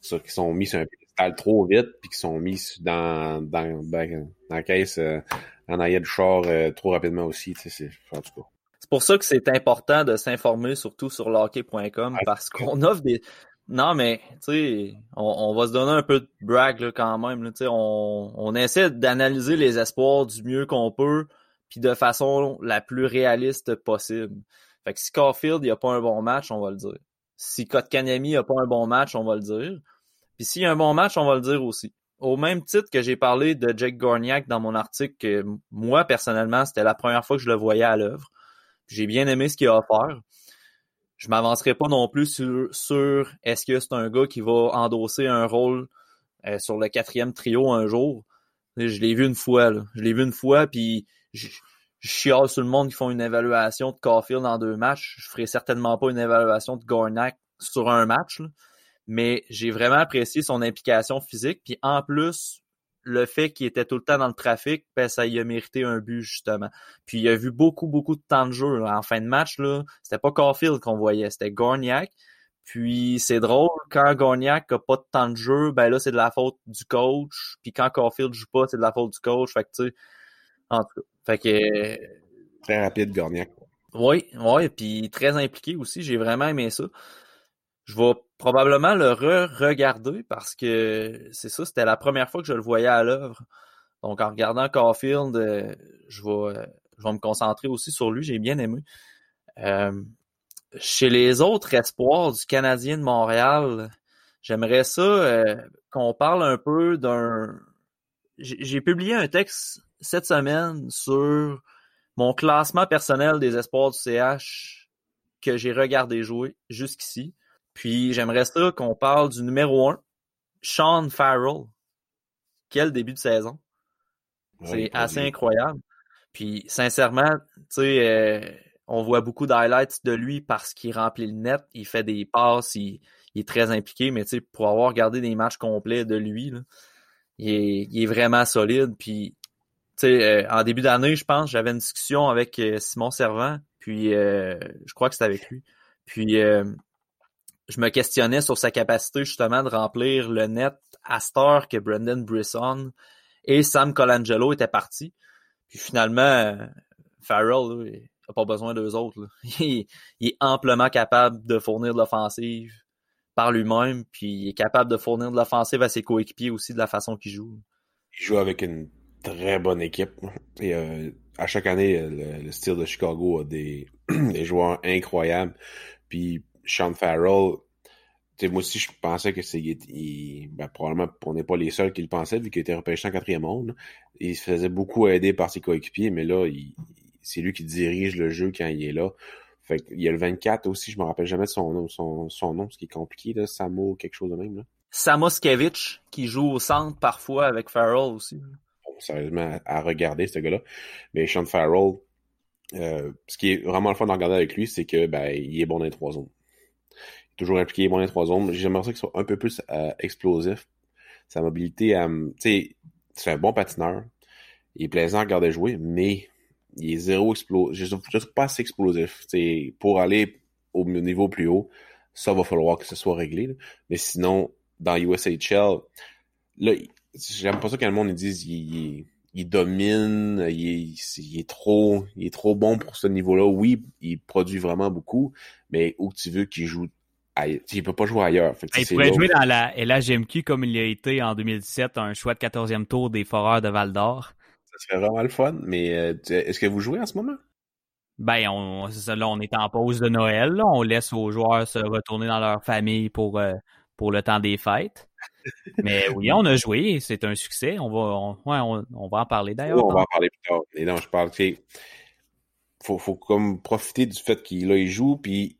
S3: ceux qui sont mis sur un pédestal trop vite puis qui sont mis dans dans, dans, la caisse euh, en arrière du char euh, trop rapidement aussi. C'est en tout cas.
S1: C'est pour ça que c'est important de s'informer surtout sur lockey.com parce qu'on offre des non, mais tu sais, on, va se donner un peu de brag là, quand même. Là, on, on essaie d'analyser les espoirs du mieux qu'on peut, puis de façon la plus réaliste possible. Fait que si Caulfield n'a pas un bon match, on va le dire. Si Kotkaniemi n'a pas un bon match, on va le dire. Puis s'il y a un bon match, on va le dire aussi. Au même titre que j'ai parlé de Jake Gorniak dans mon article, que moi, personnellement, c'était la première fois que je le voyais à l'œuvre. J'ai bien aimé ce qu'il a offert je m'avancerai pas non plus sur, est-ce que c'est un gars qui va endosser un rôle euh, sur le quatrième trio un jour. Je l'ai vu une fois, là. Je l'ai vu une fois, puis je, je chiale sur le monde qui font une évaluation de Caulfield en deux matchs. Je ferai certainement pas une évaluation de Gornak sur un match, mais j'ai vraiment apprécié son implication physique. Puis en plus, le fait qu'il était tout le temps dans le trafic, ben, ça y a mérité un but, justement. Puis il a vu beaucoup, beaucoup de temps de jeu. En fin de match, là, c'était pas Caulfield qu'on voyait, c'était Gorniak. Puis c'est drôle, quand Gorniak a pas de temps de jeu, ben là, c'est de la faute du coach. Puis quand Caulfield joue pas, c'est de la faute du coach. Fait que, tu sais, en tout cas. Fait que...
S3: Très rapide, Gorniak.
S1: Oui, oui, puis très impliqué aussi. J'ai vraiment aimé ça. Je vais probablement le re-regarder parce que c'est ça, c'était la première fois que je le voyais à l'œuvre. Donc en regardant Caulfield, euh, je, vais, euh, je vais me concentrer aussi sur lui, j'ai bien aimé. Euh, chez les autres espoirs du Canadien de Montréal, j'aimerais ça qu'on parle un peu d'un. J'ai publié un texte cette semaine sur mon classement personnel des espoirs du CH que j'ai regardé jouer jusqu'ici. Puis j'aimerais ça qu'on parle du numéro 1, Sean Farrell. Quel début de saison. C'est assez incroyable. Puis sincèrement, tu sais, euh, on voit beaucoup d'highlights de lui parce qu'il remplit le net, il fait des passes, il, est très impliqué, mais tu sais, pour avoir regardé des matchs complets de lui, il, est, vraiment solide. Puis, tu sais, euh, en début d'année, je pense, j'avais une discussion avec euh, Simon Servant, puis je crois que c'était avec lui. Puis je me questionnais sur sa capacité justement de remplir le net à Star que Brendan Brisson et Sam Colangelo étaient partis. Puis finalement, Farrell n'a pas besoin d'eux autres. Il, est amplement capable de fournir de l'offensive par lui-même, puis il est capable de fournir de l'offensive à ses coéquipiers aussi de la façon qu'il joue.
S3: Il joue avec une très bonne équipe. Et euh, à chaque année, le, style de Chicago a des, des joueurs incroyables. Puis Sean Farrell, moi aussi, je pensais que c'est. Ben, probablement, on n'est pas les seuls qui le pensaient, vu qu'il était repêché en quatrième monde. Il se faisait beaucoup aider par ses coéquipiers, mais là, c'est lui qui dirige le jeu quand il est là. Fait il y a le 24 aussi, je me rappelle jamais de son nom, son, son nom, ce qui est compliqué, là, Samo, quelque chose de même. Là.
S1: Samoskevich, qui joue au centre parfois avec Farrell aussi.
S3: sérieusement, à, regarder, ce gars-là. Mais Sean Farrell, euh, ce qui est vraiment le fun de regarder avec lui, c'est que ben, il est bon dans les trois zones toujours impliqué dans les trois zones. J'aimerais ça qu'il soit un peu plus euh, explosif. Sa mobilité, euh, tu sais, c'est un bon patineur. Il est plaisant à regarder jouer, mais il est zéro explosif. Je ne pas assez explosif. sais, pour aller au niveau plus haut, ça va falloir que ce soit réglé. Mais sinon, dans USHL, là, j'aime pas ça quand le monde ils dise il, il domine, il est, trop, il est trop bon pour ce niveau-là. Oui, il produit vraiment beaucoup, mais où tu veux qu'il joue il il peut pas jouer ailleurs.
S2: il pourrait jouer dans la LHMQ comme il a été en 2017, un choix de 14e tour des Foreurs de Val d'Or.
S3: Ça serait vraiment le fun, mais euh, est-ce que vous jouez en ce moment?
S2: Ben, on, ça, là, on est en pause de Noël. On laisse aux joueurs se retourner dans leur famille pour, euh, pour le temps des fêtes. Mais oui, on a joué, c'est un succès. On va, on, on, va en parler d'ailleurs.
S3: on va en parler plus tard. Et non, je parle, faut, faut comme profiter du fait qu'il il joue, puis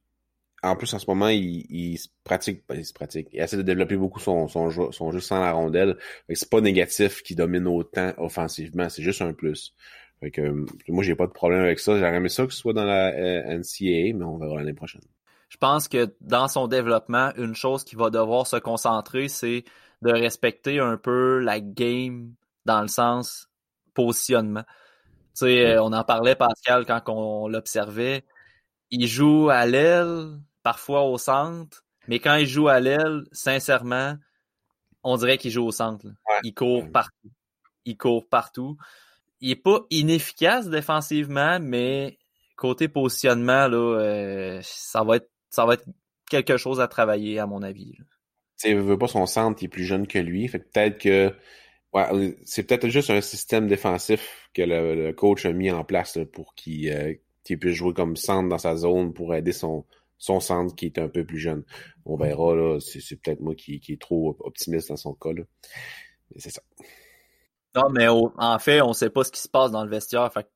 S3: en plus, en ce moment, il, se pratique, ben, il se pratique. Il essaie de développer beaucoup son, son, jeu, son jeu sans la rondelle. C'est pas négatif qu'il domine autant offensivement, c'est juste un plus. Fait que, moi, j'ai pas de problème avec ça. J'aurais aimé ça que ce soit dans la euh, NCAA, mais on verra l'année prochaine.
S1: Je pense que dans son développement, une chose qu'il va devoir se concentrer, c'est de respecter un peu la game dans le sens positionnement. Tu sais, euh, on en parlait, Pascal, quand on l'observait. Il joue à l'aile, parfois au centre, mais quand il joue à l'aile, sincèrement, on dirait qu'il joue au centre. Il court partout. Il court partout. Il est pas inefficace défensivement, mais côté positionnement, là, euh, ça va être ça va être quelque chose à travailler, à mon avis.
S3: Tu veut pas son centre, il est plus jeune que lui. Fait peut-être que ouais, c'est peut-être juste un système défensif que le, coach a mis en place pour qu'il euh, puisse jouer comme centre dans sa zone pour aider son, son centre qui est un peu plus jeune. On verra, là, c'est peut-être moi qui, qui est trop optimiste dans son cas. Là. Mais c'est ça.
S1: Non, mais en fait, on sait pas ce qui se passe dans le vestiaire. Fait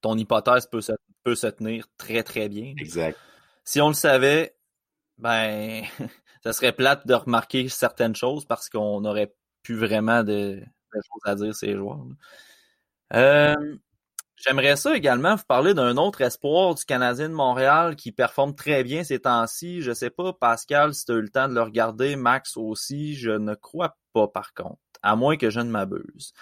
S1: ton hypothèse peut se, peut se tenir très, très bien.
S3: Exact.
S1: Si on le savait, ben, ça serait plate de remarquer certaines choses parce qu'on n'aurait plus vraiment de, choses à dire ces joueurs. Euh, J'aimerais ça également vous parler d'un autre espoir du Canadien de Montréal qui performe très bien ces temps-ci. Je sais pas, Pascal, si tu as eu le temps de le regarder, Max aussi, je ne crois pas par contre, à moins que je ne m'abuse.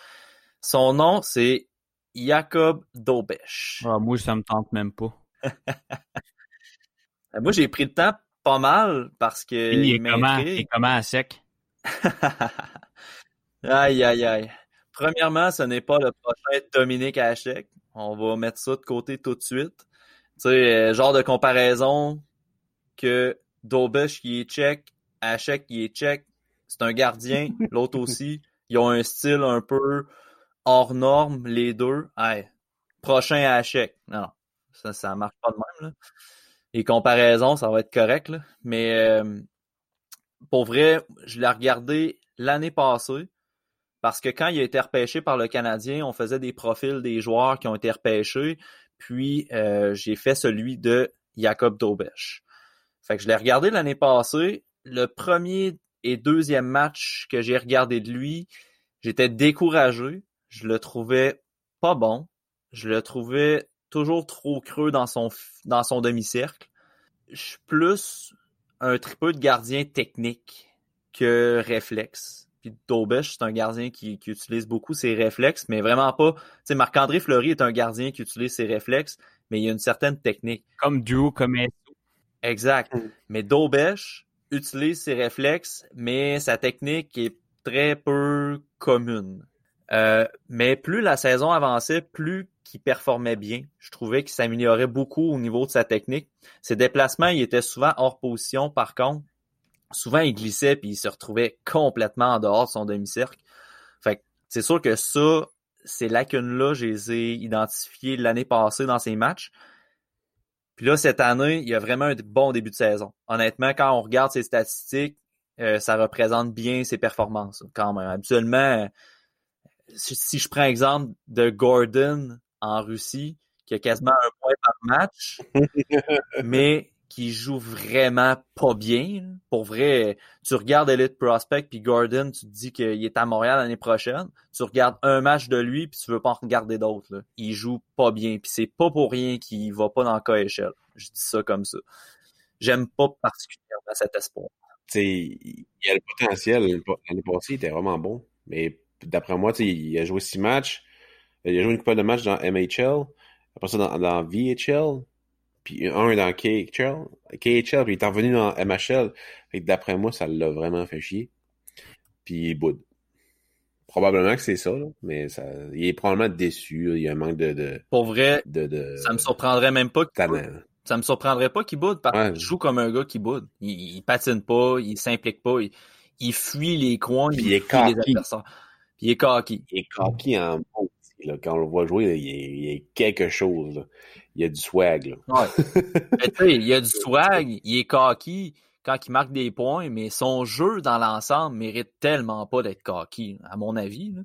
S1: Son nom, c'est Jacob Dobesch.
S2: Ah, moi, ça me tente même pas.
S1: moi, j'ai pris le temps pas mal parce que.
S2: Il, est, comment, il est comment à sec?
S1: aïe, aïe, aïe. Premièrement, ce n'est pas le prochain Dominique Hachek. On va mettre ça de côté tout de suite. Tu sais, euh, genre de comparaison que Dobesh qui est tchèque, Hachek qui est tchèque, c'est un gardien, l'autre aussi. Ils ont un style un peu hors norme, les deux. Hey, prochain Hachek. Non, ça, ça marche pas de même. Là. Les comparaisons, ça va être correct. Là. Mais euh, pour vrai, je l'ai regardé l'année passée. Parce que quand il a été repêché par le Canadien, on faisait des profils des joueurs qui ont été repêchés. Puis euh, j'ai fait celui de Jacob Dobesch. Fait que je l'ai regardé l'année passée. Le premier et deuxième match que j'ai regardé de lui, j'étais découragé. Je le trouvais pas bon. Je le trouvais toujours trop creux dans son, demi-cercle. Je suis plus un tripeux de gardien technique que réflexe. Puis Dobesch, c'est un gardien qui, utilise beaucoup ses réflexes, mais vraiment pas. Tu sais, Marc-André Fleury est un gardien qui utilise ses réflexes, mais il y a une certaine technique.
S2: Comme Drew, comme
S1: Exact. Mm. Mais Dobesch utilise ses réflexes, mais sa technique est très peu commune. Euh, mais plus la saison avançait, plus qu'il performait bien. Je trouvais qu'il s'améliorait beaucoup au niveau de sa technique. Ses déplacements, il était souvent hors position, par contre souvent il glissait puis il se retrouvait complètement en dehors de son demi-cercle. Fait c'est sûr que ça, ces lacunes-là, je les ai identifiées l'année passée dans ces matchs. Puis là, cette année, il y a vraiment un bon début de saison. Honnêtement, quand on regarde ses statistiques, euh, ça représente bien ses performances quand même. Habituellement, si je prends exemple de Gordon en Russie, qui a quasiment un point par match, mais qui joue vraiment pas bien. Pour vrai, tu regardes Elite Prospect puis Gordon, tu te dis qu'il est à Montréal l'année prochaine. Tu regardes un match de lui puis tu veux pas en regarder d'autres. Il joue pas bien puis c'est pas pour rien qu'il va pas dans le cas. Je dis ça comme ça. J'aime pas particulièrement cet espoir.
S3: il y a le potentiel. L'année passée, il était vraiment bon. Mais d'après moi, il a joué six matchs. Il a joué une couple de matchs dans MHL. Après ça, dans, dans VHL puis un dans KHL, KHL, puis il est revenu dans MHL. Et d'après moi, ça l'a vraiment fait chier. Puis il boude. Probablement que c'est ça, là, mais ça, il est probablement déçu. Il y a un manque de. de
S1: Pour vrai,
S3: de, de...
S1: ça me surprendrait même pas. Ça me surprendrait pas qu'il boude parce
S3: Ouais.
S1: qu'il joue comme un gars qui boude. Il, il patine pas, il s'implique pas, il, il fuit les coins,
S3: Puis
S1: il,
S3: il est
S1: fuit les
S3: cocky.
S1: adversaires. Puis il est cocky.
S3: Il est cocky en là. Quand on le voit jouer, là, il, est, il est quelque chose. Là. Il y a du swag. Là.
S1: Ouais. Mais tu sais, il y a du swag, il est cocky quand il marque des points, mais son jeu dans l'ensemble mérite tellement pas d'être cocky, à mon avis. là.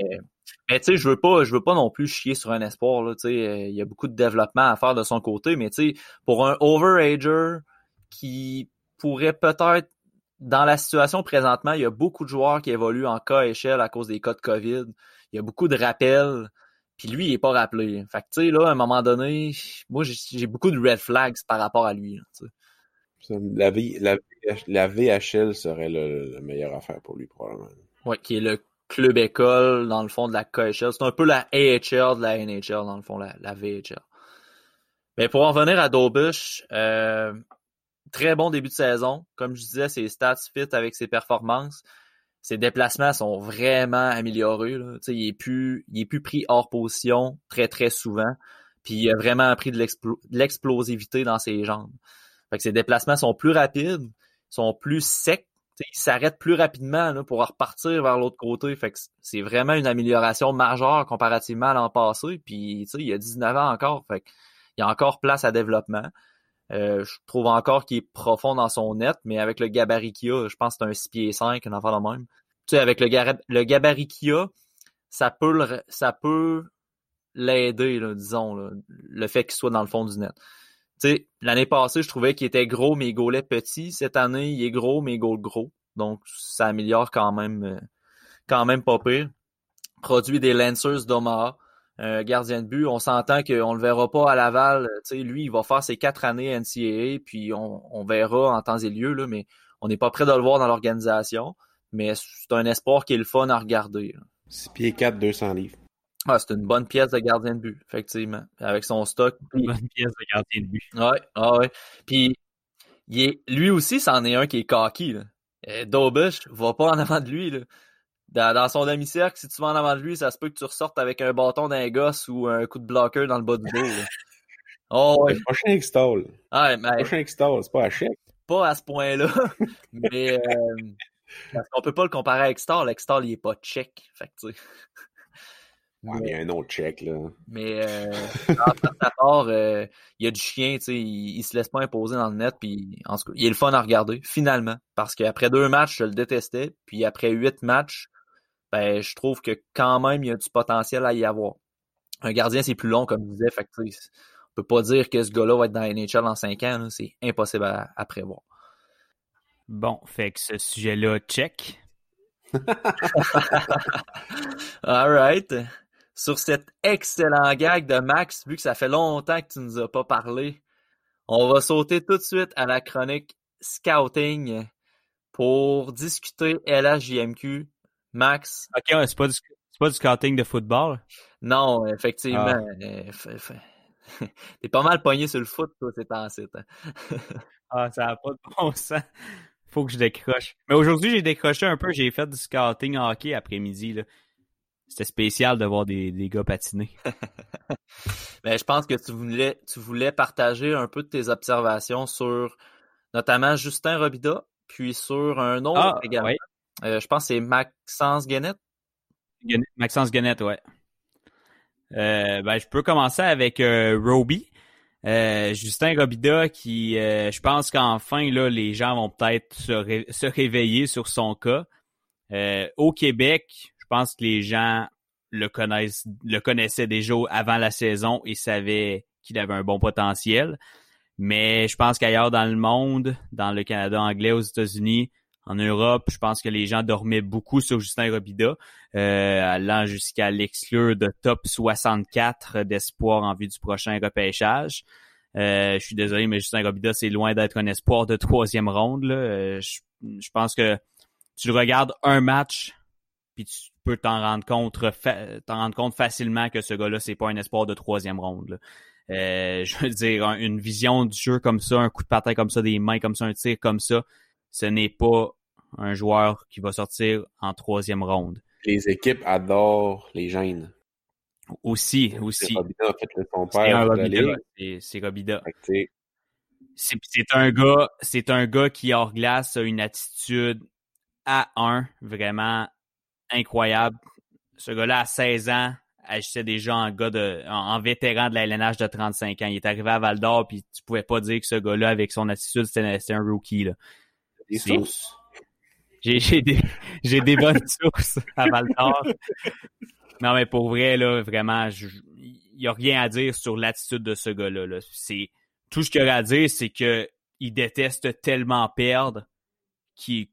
S1: Euh, mais tu sais, je veux pas, je veux pas non plus chier sur un espoir. Là, euh, il y a beaucoup de développement à faire de son côté, mais tu sais, pour un overager qui pourrait peut-être dans la situation présentement, il y a beaucoup de joueurs qui évoluent en cas échelle à cause des cas de COVID. Il y a beaucoup de rappels. Puis lui, il est pas rappelé. Fait que tu sais, là, à un moment donné, moi, j'ai beaucoup de red flags par rapport à lui. là,
S3: La, V- la, la VHL serait le, la meilleure affaire pour lui, probablement.
S1: Ouais, qui est le club école, dans le fond, de la KHL. C'est un peu la AHL de la NHL, dans le fond, la, la VHL. Mais pour en revenir à Dobush, euh, très bon début de saison. Comme je disais, ses stats fit avec ses performances. Ses déplacements sont vraiment améliorés. Là. Il est plus, il est plus pris hors position très très souvent. Puis il a vraiment pris de l'explo- de l'explosivité dans ses jambes. Fait que ses déplacements sont plus rapides, sont plus secs. Tu sais, il s'arrête plus rapidement là, pour repartir vers l'autre côté. Fait c'est vraiment une amélioration majeure comparativement à l'an passé. Puis il a 19 ans encore. Fait il y a encore place à développement. Euh, je trouve encore qu'il est profond dans son net, mais avec le gabarit je pense que c'est un 6 pieds 5, un enfant de même. Tu sais, avec le, a, ça peut ça peut l'aider, disons, là, le fait qu'il soit dans le fond du net. Tu sais, l'année passée, je trouvais qu'il était gros, mais il petit. Cette année, il est gros, mais il gros. Donc, ça améliore quand même, euh, quand même pas pire. Produit des Lancers d'Omaha, un gardien de but. On s'entend qu'on le verra pas à Laval. Tu sais, lui, il va faire ses quatre années NCAA, puis on, on verra en temps et lieu, là, mais on n'est pas prêt de le voir dans l'organisation. Mais c'est un espoir qui est le fun à regarder. là.
S3: 6 pieds 4, 200 livres.
S1: Ah, c'est une bonne pièce de gardien de but, effectivement. Avec son stock. Puis-
S2: Bonne pièce de gardien de but.
S1: Ouais, ah ouais. Puis il est, lui aussi, c'en est un qui est cocky. Là. Euh, Dobush va pas en avant de lui. Là. Dans, dans son demi-cercle, si tu vas en avant de lui, ça se peut que tu ressortes avec un bâton d'un gosse ou un coup de bloqueur dans le bas du dos. Là. Oh, ouais.
S3: Le prochain Extol.
S1: Ah,
S3: Le prochain Extol, c'est pas à chèque.
S1: pas à ce point-là. mais euh, parce qu'on peut pas le comparer à Extol. Extol, il est pas check. Fait que, tu sais.
S3: Ouais, mais il y a un autre check, là.
S1: Mais euh, en sa part, euh, il y a du chien, tu sais, il, il se laisse pas imposer dans le net, puis en tout cas, il est le fun à regarder, finalement. Parce qu'après deux matchs, je le détestais, puis après huit matchs, ben je trouve que quand même, il y a du potentiel à y avoir. Un gardien, c'est plus long, comme je disais, fait que, on peut pas dire que ce gars-là va être dans la NHL en cinq ans, là, c'est impossible à, à prévoir.
S2: Bon, fait que ce sujet-là, check.
S1: Alright. Sur cet excellent gag de Max, vu que ça fait longtemps que tu nous as pas parlé, on va sauter tout de suite à la chronique Scouting pour discuter LHJMQ. Max,
S2: Ok, ouais, c'est pas du, c'est pas du scouting de football?
S1: non, effectivement,
S2: Ah.
S1: euh, t'es pas mal pogné sur le foot, toi, c'est en site.
S2: Ah, ça n'a pas de bon sens. Faut que je décroche. Mais aujourd'hui, j'ai décroché un peu. J'ai fait du scouting hockey après-midi. C'était spécial de voir des, des gars patiner.
S1: Ben, je pense que tu voulais, tu voulais partager un peu de tes observations sur notamment Justin Robida, puis sur un autre
S2: Ah,
S1: également. Euh, je pense que c'est Maxence Guenette.
S2: Guenette- Maxence Guenette, ouais. Euh, ben, je peux commencer avec euh, Roby. Justin Robida qui, je pense qu'enfin, là, les gens vont peut-être se, se réveiller sur son cas. Au Québec, je pense que les gens le connaissent, le connaissaient déjà avant la saison et savaient qu'il avait un bon potentiel. Mais je pense qu'ailleurs dans le monde, dans le Canada anglais, aux États-Unis, en Europe, je pense que les gens dormaient beaucoup sur Justin Robida, euh, allant jusqu'à l'exclure de top 64 d'espoir en vue du prochain repêchage. Euh, je suis désolé, mais Justin Robida, c'est loin d'être un espoir de troisième ronde. Euh, je, pense que tu regardes un match, puis tu peux t'en rendre compte, facilement que ce gars-là, c'est pas un espoir de troisième ronde. là. Euh, je veux dire, un- une vision du jeu comme ça, un coup de patin comme ça, des mains comme ça, un tir comme ça, ce n'est pas un joueur qui va sortir en troisième ronde.
S3: les équipes adorent les gènes.
S2: Aussi, aussi.
S3: Robida a fait le son père.
S2: C'est Robida. C'est un gars, c'est un gars qui hors glace a une attitude à 1 vraiment incroyable. Ce gars-là à 16 ans agissait déjà en gars de en, vétéran de la LNH de 35 ans. Il est arrivé à Val d'Or puis tu pouvais pas dire que ce gars-là avec son attitude c'était un rookie là.
S3: Des sources?
S2: J'ai des, des bonnes sources à Val d'Or. Non, mais pour vrai, là, vraiment, il n'y a rien à dire sur l'attitude de ce gars-là. Là. C'est, tout ce qu'il y a à dire, c'est que il déteste tellement perdre qu'il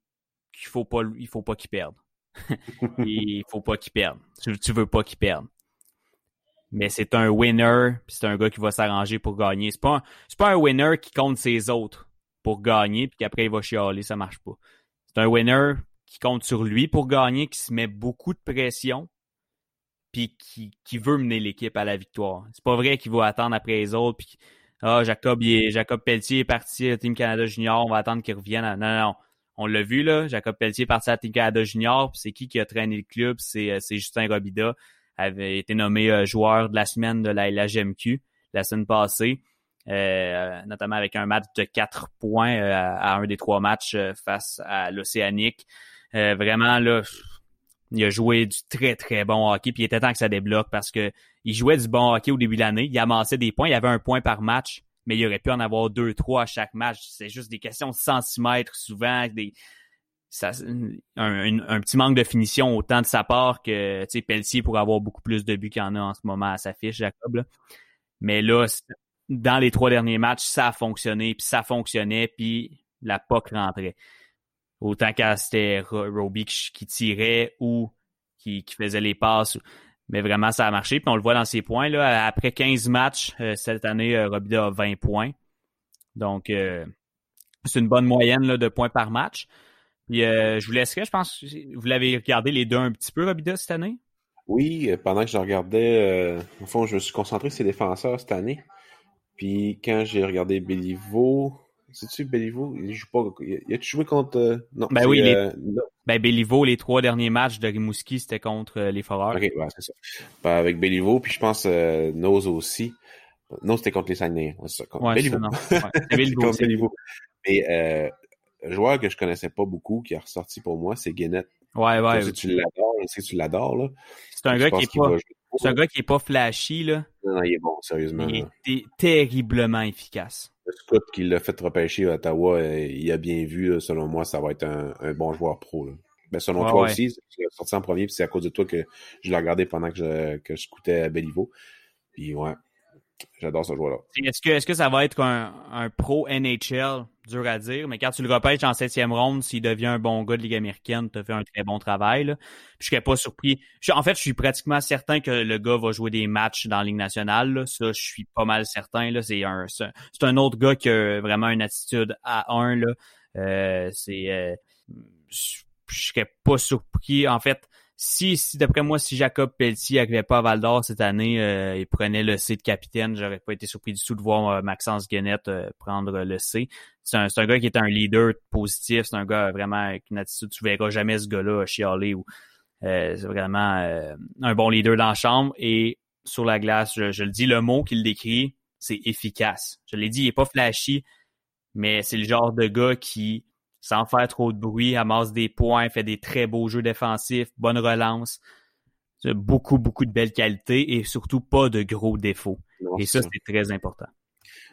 S2: qu'il faut pas il faut pas qu'il perde. il faut pas qu'il perde. Tu, tu veux pas qu'il perde. Mais c'est un winner, c'est un gars qui va s'arranger pour gagner. C'est pas c'est pas un winner qui compte ses autres pour gagner puis qu'après il va chialer, ça marche pas. C'est un winner qui compte sur lui pour gagner, qui se met beaucoup de pression, puis qui, qui veut mener l'équipe à la victoire. C'est pas vrai qu'il va attendre après les autres, puis ah, Jacob, Jacob Pelletier est parti à Team Canada Junior, on va attendre qu'il revienne. Non, non. On l'a vu, là. Jacob Pelletier est parti à Team Canada Junior, puis c'est qui qui a traîné le club? C'est, euh, Justin Robida. avait été nommé euh, joueur de la semaine de la LHMQ la semaine passée. Euh, notamment avec un match de quatre points à, un des trois matchs face à l'Océanique. vraiment, là, il a joué du très, très bon hockey, puis il était temps que ça débloque parce que il jouait du bon hockey au début de l'année. Il amassait des points. Il avait un point par match, mais il aurait pu en avoir deux, trois à chaque match. C'est juste des questions de centimètres souvent, des, un, petit manque de finition autant de sa part que Pelletier pour avoir beaucoup plus de buts qu'il en a en ce moment à sa fiche, Jacob. Mais là, dans les trois derniers matchs, ça a fonctionné, puis ça fonctionnait, puis la POC rentrait. Autant qu'à c'était Roby qui, tirait ou qui, faisait les passes. Mais vraiment, ça a marché. Puis on le voit dans ses points. Là, après 15 matchs, euh, cette année, euh, Robida a 20 points. Donc, euh, c'est une bonne moyenne là, de points par match. Puis, je vous laisserai, je pense, vous l'avez regardé les deux un petit peu, Robida, cette année?
S3: Oui, pendant que je regardais, au fond, je me suis concentré sur ses défenseurs cette année. Puis quand j'ai regardé Béliveau, c'est-tu Béliveau? Il joue pas. Il a-tu joué contre. Euh, non.
S2: Ben oui, les... Euh, ben Béliveau, les trois derniers matchs de Rimouski, c'était contre euh, les Foreurs.
S3: Ok, ouais, c'est ça. Ben, avec Béliveau, puis je pense euh, Nose aussi. Non, c'était contre les Saguenay. Ouais, c'est ça. Contre
S2: ouais,
S3: Béliveau.
S2: C'est Béliveau.
S3: contre Béliveau. Mais un joueur que je connaissais pas beaucoup, qui a ressorti pour moi, c'est Guénette.
S2: Ouais, ouais.
S3: Si tu l'adores, si tu l'adores, là.
S2: C'est un gars qui est pas. C'est un gars qui est pas flashy, là.
S3: Non, non, il est bon, sérieusement.
S2: Il est terriblement efficace.
S3: Scott qui l'a fait repêcher à Ottawa, euh, il a bien vu, selon moi, ça va être un, bon joueur pro. Là. Ben, selon toi aussi, tu sorti en premier, puis c'est à cause de toi que je l'ai regardé pendant que je, que je scoutais à Béliveau. Puis ouais, J'adore ce joueur-là.
S2: Est-ce que, est-ce que ça va être un, un, pro NHL? Dur à dire, mais quand tu le repêches en septième ronde, s'il devient un bon gars de Ligue américaine, tu as fait un très bon travail. Là. Je serais pas surpris. en fait, je suis pratiquement certain que le gars va jouer des matchs dans la Ligue nationale. Ça, je suis pas mal certain. Là. C'est, un, c'est un autre gars qui a vraiment une attitude à un. Là. Euh, c'est, euh, je serais pas surpris. En fait, si, si d'après moi, si Jacob Pelletier n'arrivait pas à Val d'Or cette année, euh, il prenait le C de capitaine, j'aurais pas été surpris du tout de voir euh, Maxence Guenette euh, prendre le C. C'est un, un, gars qui est un leader positif, c'est un gars vraiment avec une attitude, tu verras jamais ce gars-là chialer ou c'est vraiment un bon leader dans la chambre et sur la glace, je, je le dis, le mot qu'il décrit, c'est efficace. Je l'ai dit, il est pas flashy, mais c'est le genre de gars qui sans faire trop de bruit, amasse des points, fait des très beaux jeux défensifs, bonne relance, beaucoup, beaucoup de belles qualités et surtout pas de gros défauts. et ça, c'est très important.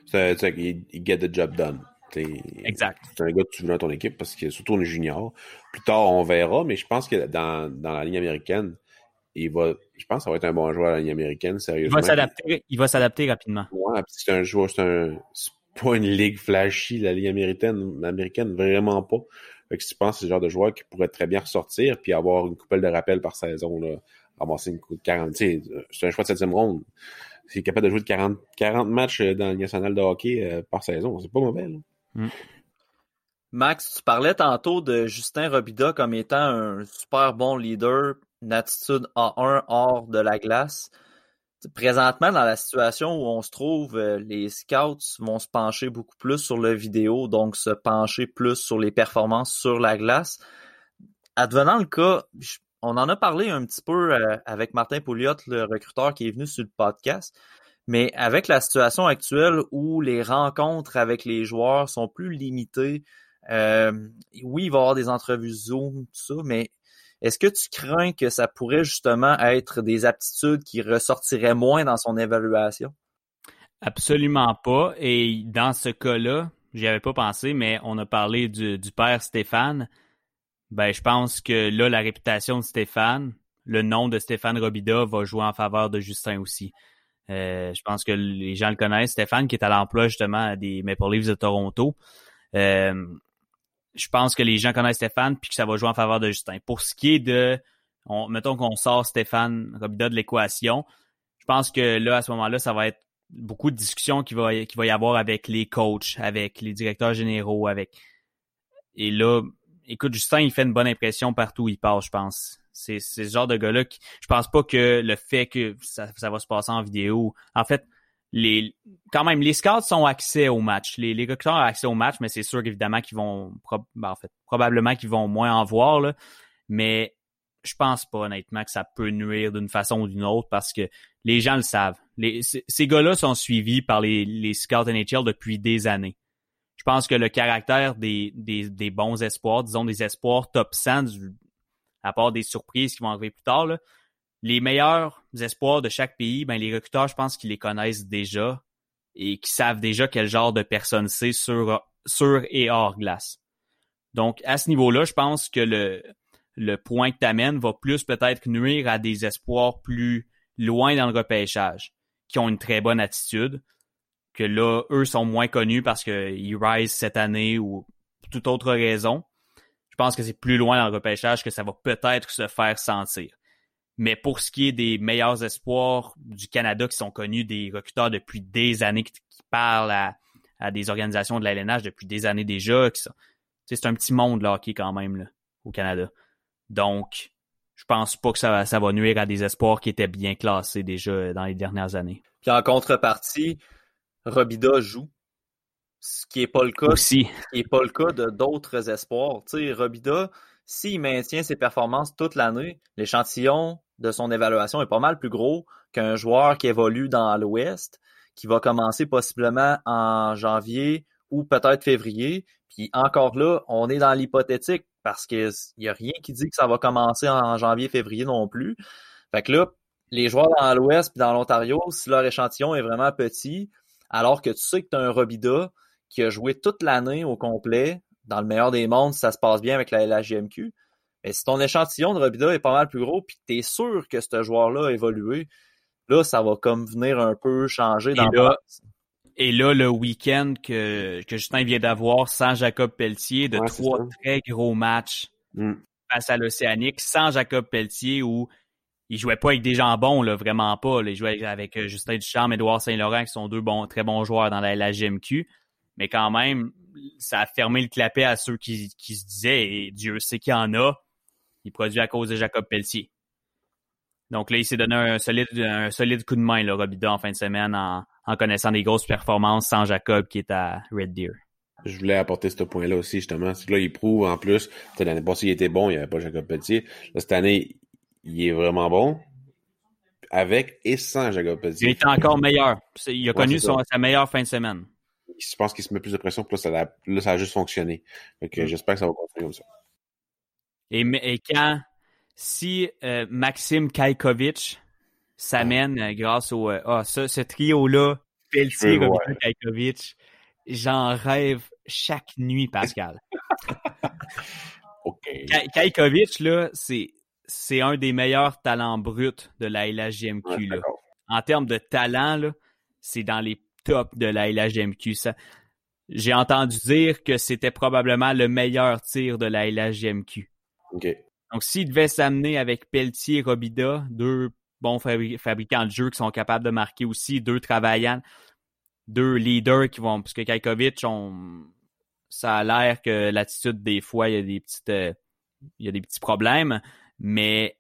S3: C'est, il get the job done.
S2: exact.
S3: C'est un gars que tu veux dans ton équipe parce que surtout on est junior. Plus tard, on verra, mais je pense que dans, dans la ligne américaine, il va, je pense que ça va être un bon joueur à la ligne américaine, sérieusement.
S2: Il va s'adapter, il va s'adapter rapidement.
S3: Ouais, c'est un joueur, c'est un, pas une ligue flashy, la ligue américaine, américaine vraiment pas. Fait que si tu penses c'est le genre de joueur qui pourrait très bien ressortir puis avoir une coupelle de rappel par saison, là, avancer une coupe de 40. C'est un choix de septième ronde. S'il est capable de jouer de 40, 40 matchs dans la Ligue nationale de hockey euh, par saison, c'est pas mauvais. Là. Mm.
S1: Max, tu parlais tantôt de Justin Robida comme étant un super bon leader, une attitude A1 hors de la glace. Présentement, dans la situation où on se trouve, euh, les scouts vont se pencher beaucoup plus sur le vidéo, donc se pencher plus sur les performances sur la glace. Advenant le cas, on en a parlé un petit peu euh, avec Martin Pouliot, le recruteur qui est venu sur le podcast. Mais avec la situation actuelle où les rencontres avec les joueurs sont plus limitées, euh, oui, il va y avoir des entrevues Zoom, tout ça, mais est-ce que tu crains que ça pourrait justement être des aptitudes qui ressortiraient moins dans son évaluation?
S2: Absolument pas. Et dans ce cas-là, j'y avais pas pensé, mais on a parlé du, père Stéphane. Ben, je pense que là, la réputation de Stéphane, le nom de Stéphane Robida va jouer en faveur de Justin aussi. Euh, je pense que les gens le connaissent. Stéphane, qui est à l'emploi justement des Maple Leafs de Toronto. Euh, je pense que les gens connaissent Stéphane puis que ça va jouer en faveur de Justin. Pour ce qui est de, mettons qu'on sort Stéphane Robida de l'équation, je pense que là, à ce moment-là, ça va être beaucoup de discussions qu'il va, va y avoir avec les coachs, avec les directeurs généraux, avec. Et là, écoute, Justin, il fait une bonne impression partout où il passe, je pense. C'est ce genre de gars-là qui. Je pense pas que le fait que ça, ça va se passer en vidéo. En fait, les quand même, les scouts sont accès au match. Les, les recruteurs ont accès au match, mais c'est sûr évidemment qu'ils vont ben, en fait, probablement qu'ils vont moins en voir. Là. Mais je pense pas honnêtement que ça peut nuire d'une façon ou d'une autre parce que les gens le savent. Les, ces gars-là sont suivis par les, les scouts NHL depuis des années. Je pense que le caractère des, des, des bons espoirs, disons des espoirs top 100, à part des surprises qui vont arriver plus tard, là, les meilleurs espoirs de chaque pays, ben les recruteurs, je pense qu'ils les connaissent déjà et qu'ils savent déjà quel genre de personne c'est sur, et hors glace. Donc, à ce niveau-là, je pense que le, le point que tu amènes va plus peut-être nuire à des espoirs plus loin dans le repêchage, qui ont une très bonne attitude, que là, eux sont moins connus parce qu'ils rise cette année ou pour toute autre raison. Je pense que c'est plus loin dans le repêchage que ça va peut-être se faire sentir. Mais pour ce qui est des meilleurs espoirs du Canada qui sont connus des recruteurs depuis des années, qui, parlent à, des organisations de l'ALNH depuis des années déjà, c'est un petit monde là qui quand même là, au Canada. Donc, je pense pas que ça va, ça va nuire à des espoirs qui étaient bien classés déjà dans les dernières années.
S1: Puis en contrepartie, Robida joue. Ce qui n'est pas le cas.
S2: Aussi.
S1: Ce qui est pas le cas de d'autres espoirs. Tu sais, Robida, s'il maintient ses performances toute l'année, l'échantillon de son évaluation est pas mal plus gros qu'un joueur qui évolue dans l'Ouest, qui va commencer possiblement en janvier ou peut-être février. Puis encore là, on est dans l'hypothétique parce qu'il n'y a rien qui dit que ça va commencer en janvier-février non plus. Fait que là, les joueurs dans l'Ouest et dans l'Ontario, si leur échantillon est vraiment petit, alors que tu sais que tu as un Robida qui a joué toute l'année au complet, dans le meilleur des mondes, ça se passe bien avec la LHJMQ, mais si ton échantillon de Robida est pas mal plus gros, puis que tu es sûr que ce joueur-là a évolué, là, ça va comme venir un peu changer dans
S2: et là, et là, le week-end que, que Justin vient d'avoir sans Jacob Pelletier, de trois très gros matchs mm. face à l'Océanique, sans Jacob Pelletier, où il jouait pas avec des jambons, là, vraiment pas. Il jouait avec euh, Justin Ducharme, Edouard Saint-Laurent, qui sont deux bons, très bons joueurs dans la, la GMQ. Mais quand même, ça a fermé le clapet à ceux qui, qui se disaient, et Dieu sait qu'il y en a, il produit à cause de Jacob Pelletier. Donc là, il s'est donné un solide, un solide coup de main, là, Robida, en fin de semaine, en, en connaissant des grosses performances sans Jacob qui est à Red Deer.
S3: Je voulais apporter ce point-là aussi, justement. Là, il prouve en plus, l'année passée, il était bon, il n'y avait pas Jacob Pelletier. Là, cette année, il est vraiment bon. Avec et sans Jacob Pelletier.
S2: Il est encore meilleur. Il a connu sa meilleure fin de semaine.
S3: Je pense qu'il se met plus de pression, puis là, ça a, là, ça a juste fonctionné. Donc, mm. j'espère que ça va continuer comme ça.
S2: Et, quand, si euh, Maxime Kajkovic s'amène euh, grâce au. Euh, ah, ça, ce trio-là, Pelletier, Kajkovic, j'en rêve chaque nuit, Pascal. Kajkovic, là, c'est, c'est un des meilleurs talents bruts de la LHGMQ. là. En termes de talent, là, c'est dans les tops de la LHGMQ. Ça, j'ai entendu dire que c'était probablement le meilleur tir de la LHGMQ. Donc, s'il devait s'amener avec Pelletier et Robida, deux bons fabricants de jeux qui sont capables de marquer aussi, deux travaillants, deux leaders qui vont, parce que Kajkovic, on, ça a l'air que l'attitude des fois, il y a des petites, euh, il y a des petits problèmes, mais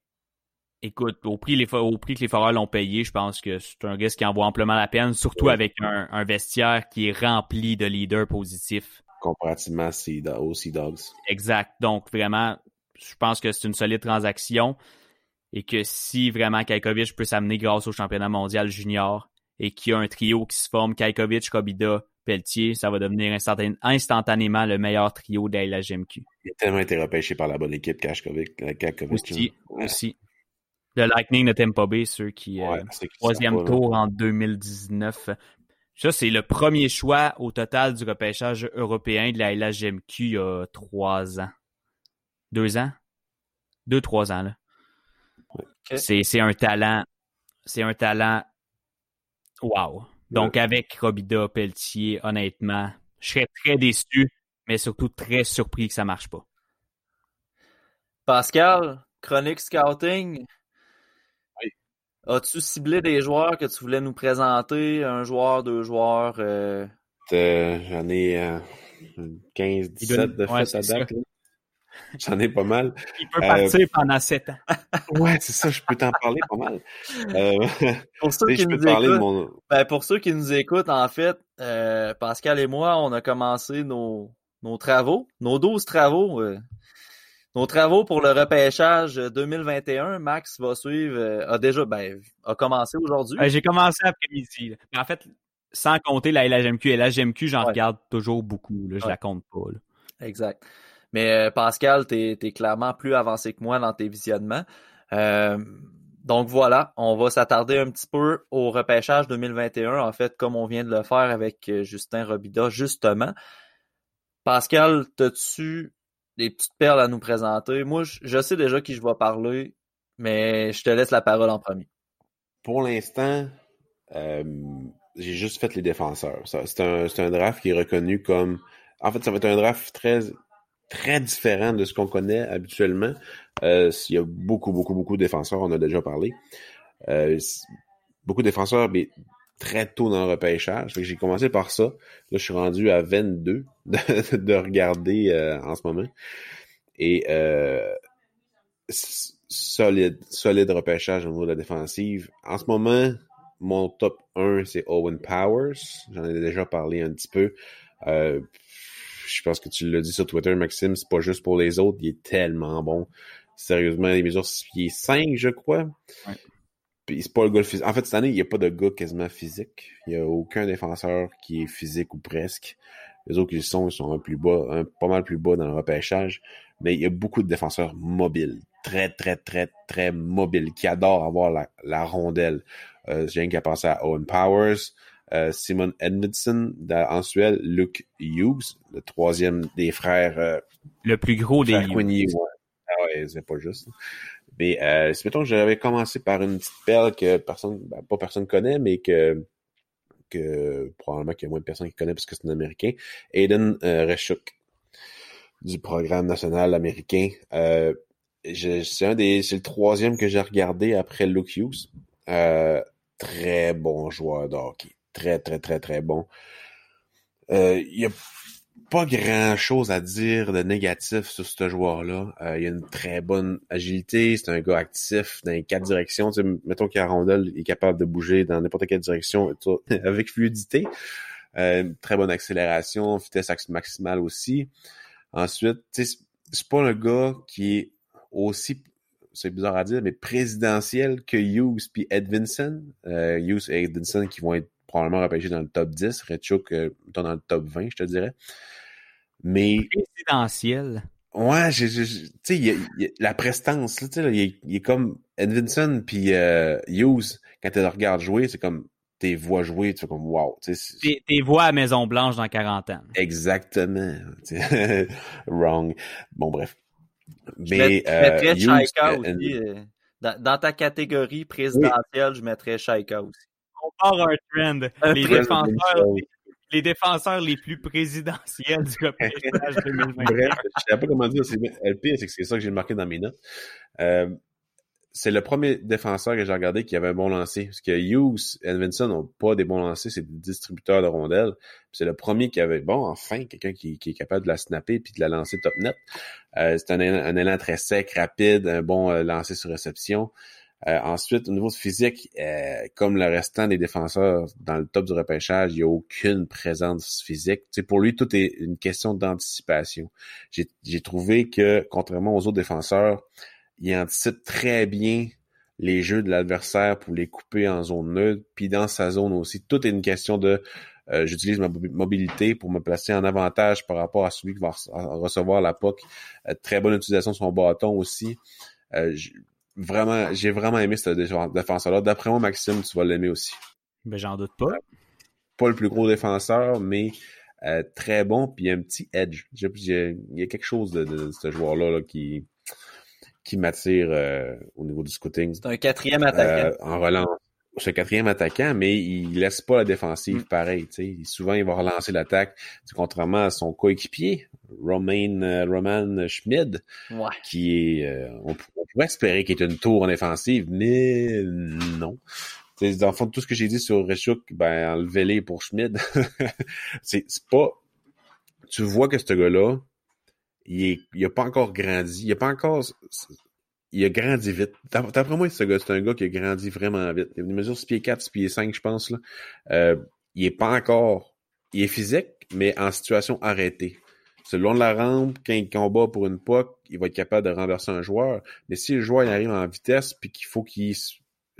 S2: écoute, au prix, les, au prix que les Foreurs l'ont payé, je pense que c'est un risque qui en vaut amplement la peine, surtout avec un, un, vestiaire qui est rempli de leaders positifs.
S3: Comparativement aux Sea Dogs.
S2: Exact. Donc, vraiment, je pense que c'est une solide transaction et que si vraiment Kajkovic peut s'amener grâce au championnat mondial junior et qu'il y a un trio qui se forme, Kajkovic, Kobida, Pelletier, ça va devenir instantanément le meilleur trio de la GMQ.
S3: Il a tellement été repêché par la bonne équipe, Kajkovic.
S2: Aussi, aussi. Le Lightning de Tampa Bay, ceux qui... Euh, troisième tour en 2019. Ça, c'est le premier choix au total du repêchage européen de la LHGMQ il y a trois ans. Deux ans? Deux, trois ans, là. C'est un talent. C'est un talent. Wow. Donc, avec Robida Pelletier, honnêtement, je serais très déçu, mais surtout très surpris que ça marche pas.
S1: Pascal, chronique scouting. As-tu ciblé des joueurs que tu voulais nous présenter? Un joueur, deux joueurs? Euh?
S3: Euh, j'en ai 15, euh, 17 de fait à date. J'en ai pas mal.
S2: Il peut partir pendant 7 ans.
S3: ouais, c'est ça, je peux t'en parler pas mal.
S1: pour, ceux qui nous écoutent, ben, pour ceux qui nous écoutent, en fait, Pascal et moi, on a commencé nos, nos travaux, nos 12 travaux nos travaux pour le repêchage 2021, Max va suivre, euh, a déjà, ben, a commencé aujourd'hui.
S2: J'ai commencé après-midi. En fait, sans compter la LHMQ. LHMQ, j'en regarde toujours beaucoup. Là, je la compte pas.
S1: Exact. Mais euh, Pascal, tu es, clairement plus avancé que moi dans tes visionnements. Euh, donc voilà, on va s'attarder un petit peu au repêchage 2021, en fait, comme on vient de le faire avec Justin Robida, justement. Pascal, t'as-tu des petites perles à nous présenter. Moi, je sais déjà qui je vais parler, mais je te laisse la parole en premier.
S3: Pour l'instant, euh, j'ai juste fait les défenseurs. C'est un, draft qui est reconnu comme. En fait, ça va être un draft très, très différent de ce qu'on connaît habituellement. Euh, il y a beaucoup, beaucoup, beaucoup de défenseurs, on a déjà parlé. Euh, beaucoup de défenseurs, mais très tôt dans le repêchage. J'ai commencé par ça. Là, je suis rendu à 22 de, de regarder euh, en ce moment. Et euh, solide, solide repêchage au niveau de la défensive. En ce moment, mon top 1, c'est Owen Powers. J'en ai déjà parlé un petit peu. Euh, je pense que tu l'as dit sur Twitter, Maxime, c'est pas juste pour les autres, il est tellement bon. Sérieusement, les mesures 6 5, je crois. Ouais c'est pas le gars physique. En fait, cette année, il n'y a pas de gars quasiment physique. Il n'y a aucun défenseur qui est physique ou presque. Les autres qui sont, ils sont un plus bas, pas mal plus bas dans le repêchage. Mais il y a beaucoup de défenseurs mobiles. Très, très, très, très mobiles, qui adorent avoir la, rondelle. Euh, J'ai rien qu'à penser à Owen Powers, euh, Simon Edmondson en Suède, Luke Hughes, le troisième des frères. Euh,
S2: le plus gros des Hughes.
S3: Ah ouais, c'est pas juste. Mais euh, mettons que j'avais commencé par une petite perle que personne, ben, pas personne connaît, mais que que probablement qu'il y a moins de personnes qui connaissent parce que c'est un Américain, Aiden euh, Reshuk du programme national américain. Euh, c'est un des, c'est le troisième que j'ai regardé après Luke Hughes. Euh, très bon joueur de très très très très bon. Euh, il a pas grand chose à dire de négatif sur ce joueur-là. Euh, il a une très bonne agilité, c'est un gars actif dans les quatre directions. Tu sais, mettons a rondelle, est capable de bouger dans n'importe quelle direction avec fluidité. Euh, très bonne accélération, vitesse maximale aussi. Ensuite, c'est pas un gars qui est aussi, c'est bizarre à dire, mais présidentiel que Hughes puis Edvinson. Euh, Hughes et Edvinson qui vont être probablement repêché dans le top 10. Redchuk, euh, dans le top 20, je te dirais. Mais.
S2: Présidentiel.
S3: Ouais, tu sais, la prestance, tu sais, il, est comme Edvinson puis euh, Hughes, quand tu le regardes jouer, c'est comme tes voix jouer, tu fais comme wow.
S2: Tes, tes voix à Maison Blanche dans 40 ans.
S3: Exactement. Wrong. Bon, bref.
S1: Mais, je mettrais euh, Hughes, aussi. Euh, dans, ta catégorie présidentielle, je mettrais Shaika aussi
S2: on part un trend. les, défenseurs, les, défenseurs les plus présidentiels du repêchage 2020. Bref,
S3: je ne sais pas comment dire. Le pire, c'est que c'est ça que j'ai marqué dans mes notes. Euh, c'est le premier défenseur que j'ai regardé qui avait un bon lancer. Parce que Hughes et Vinson n'ont pas des bons lancers, c'est des distributeurs de rondelles. C'est le premier qui avait, bon, enfin, quelqu'un qui, qui, est capable de la snapper puis de la lancer top net. Euh, c'est un, un, élan très sec, rapide, un bon euh, lancer sur réception. Euh, ensuite, au niveau physique, euh, comme le restant des défenseurs dans le top du repêchage, il n'y a aucune présence physique. sais, pour lui, tout est une question d'anticipation. J'ai trouvé que, contrairement aux autres défenseurs, il anticipe très bien les jeux de l'adversaire pour les couper en zone neutre, puis dans sa zone aussi. Tout est une question de euh, j'utilise ma mobilité pour me placer en avantage par rapport à celui qui va recevoir la POC. très bonne utilisation de son bâton aussi. Euh, vraiment, j'ai vraiment aimé ce défenseur-là. D'après moi, Maxime, tu vas l'aimer aussi.
S2: Ben, j'en doute pas.
S3: Pas le plus gros défenseur, mais euh, très bon, puis un petit edge. Il y a quelque chose de, ce joueur-là qui, qui m'attire euh, au niveau du scouting.
S1: C'est un quatrième attaquant.
S3: Euh, en relance. Un quatrième attaquant, mais il laisse pas la défensive mm. pareil. Souvent, il va relancer l'attaque, contrairement à son coéquipier, Romain, euh, Roman Schmid, qui est, euh, on, pourrait espérer qu'il est une tour en défensive, mais non. T'sais, dans le fond, tout ce que j'ai dit sur Rechuk, ben, enlevez-les pour Schmid. c'est pas, tu vois que ce gars-là, il, est, il a pas encore grandi, il a pas encore, il a grandi vite. D'après moi, ce gars, c'est un gars qui a grandi vraiment vite. Il mesure 6 pieds 4, 6 pieds 5, je pense, là. Euh, il est pas encore, il est physique, mais en situation arrêtée. Selon la rampe, quand il combat pour une POC, il va être capable de renverser un joueur. Mais si le joueur il arrive en vitesse puis qu'il faut qu'il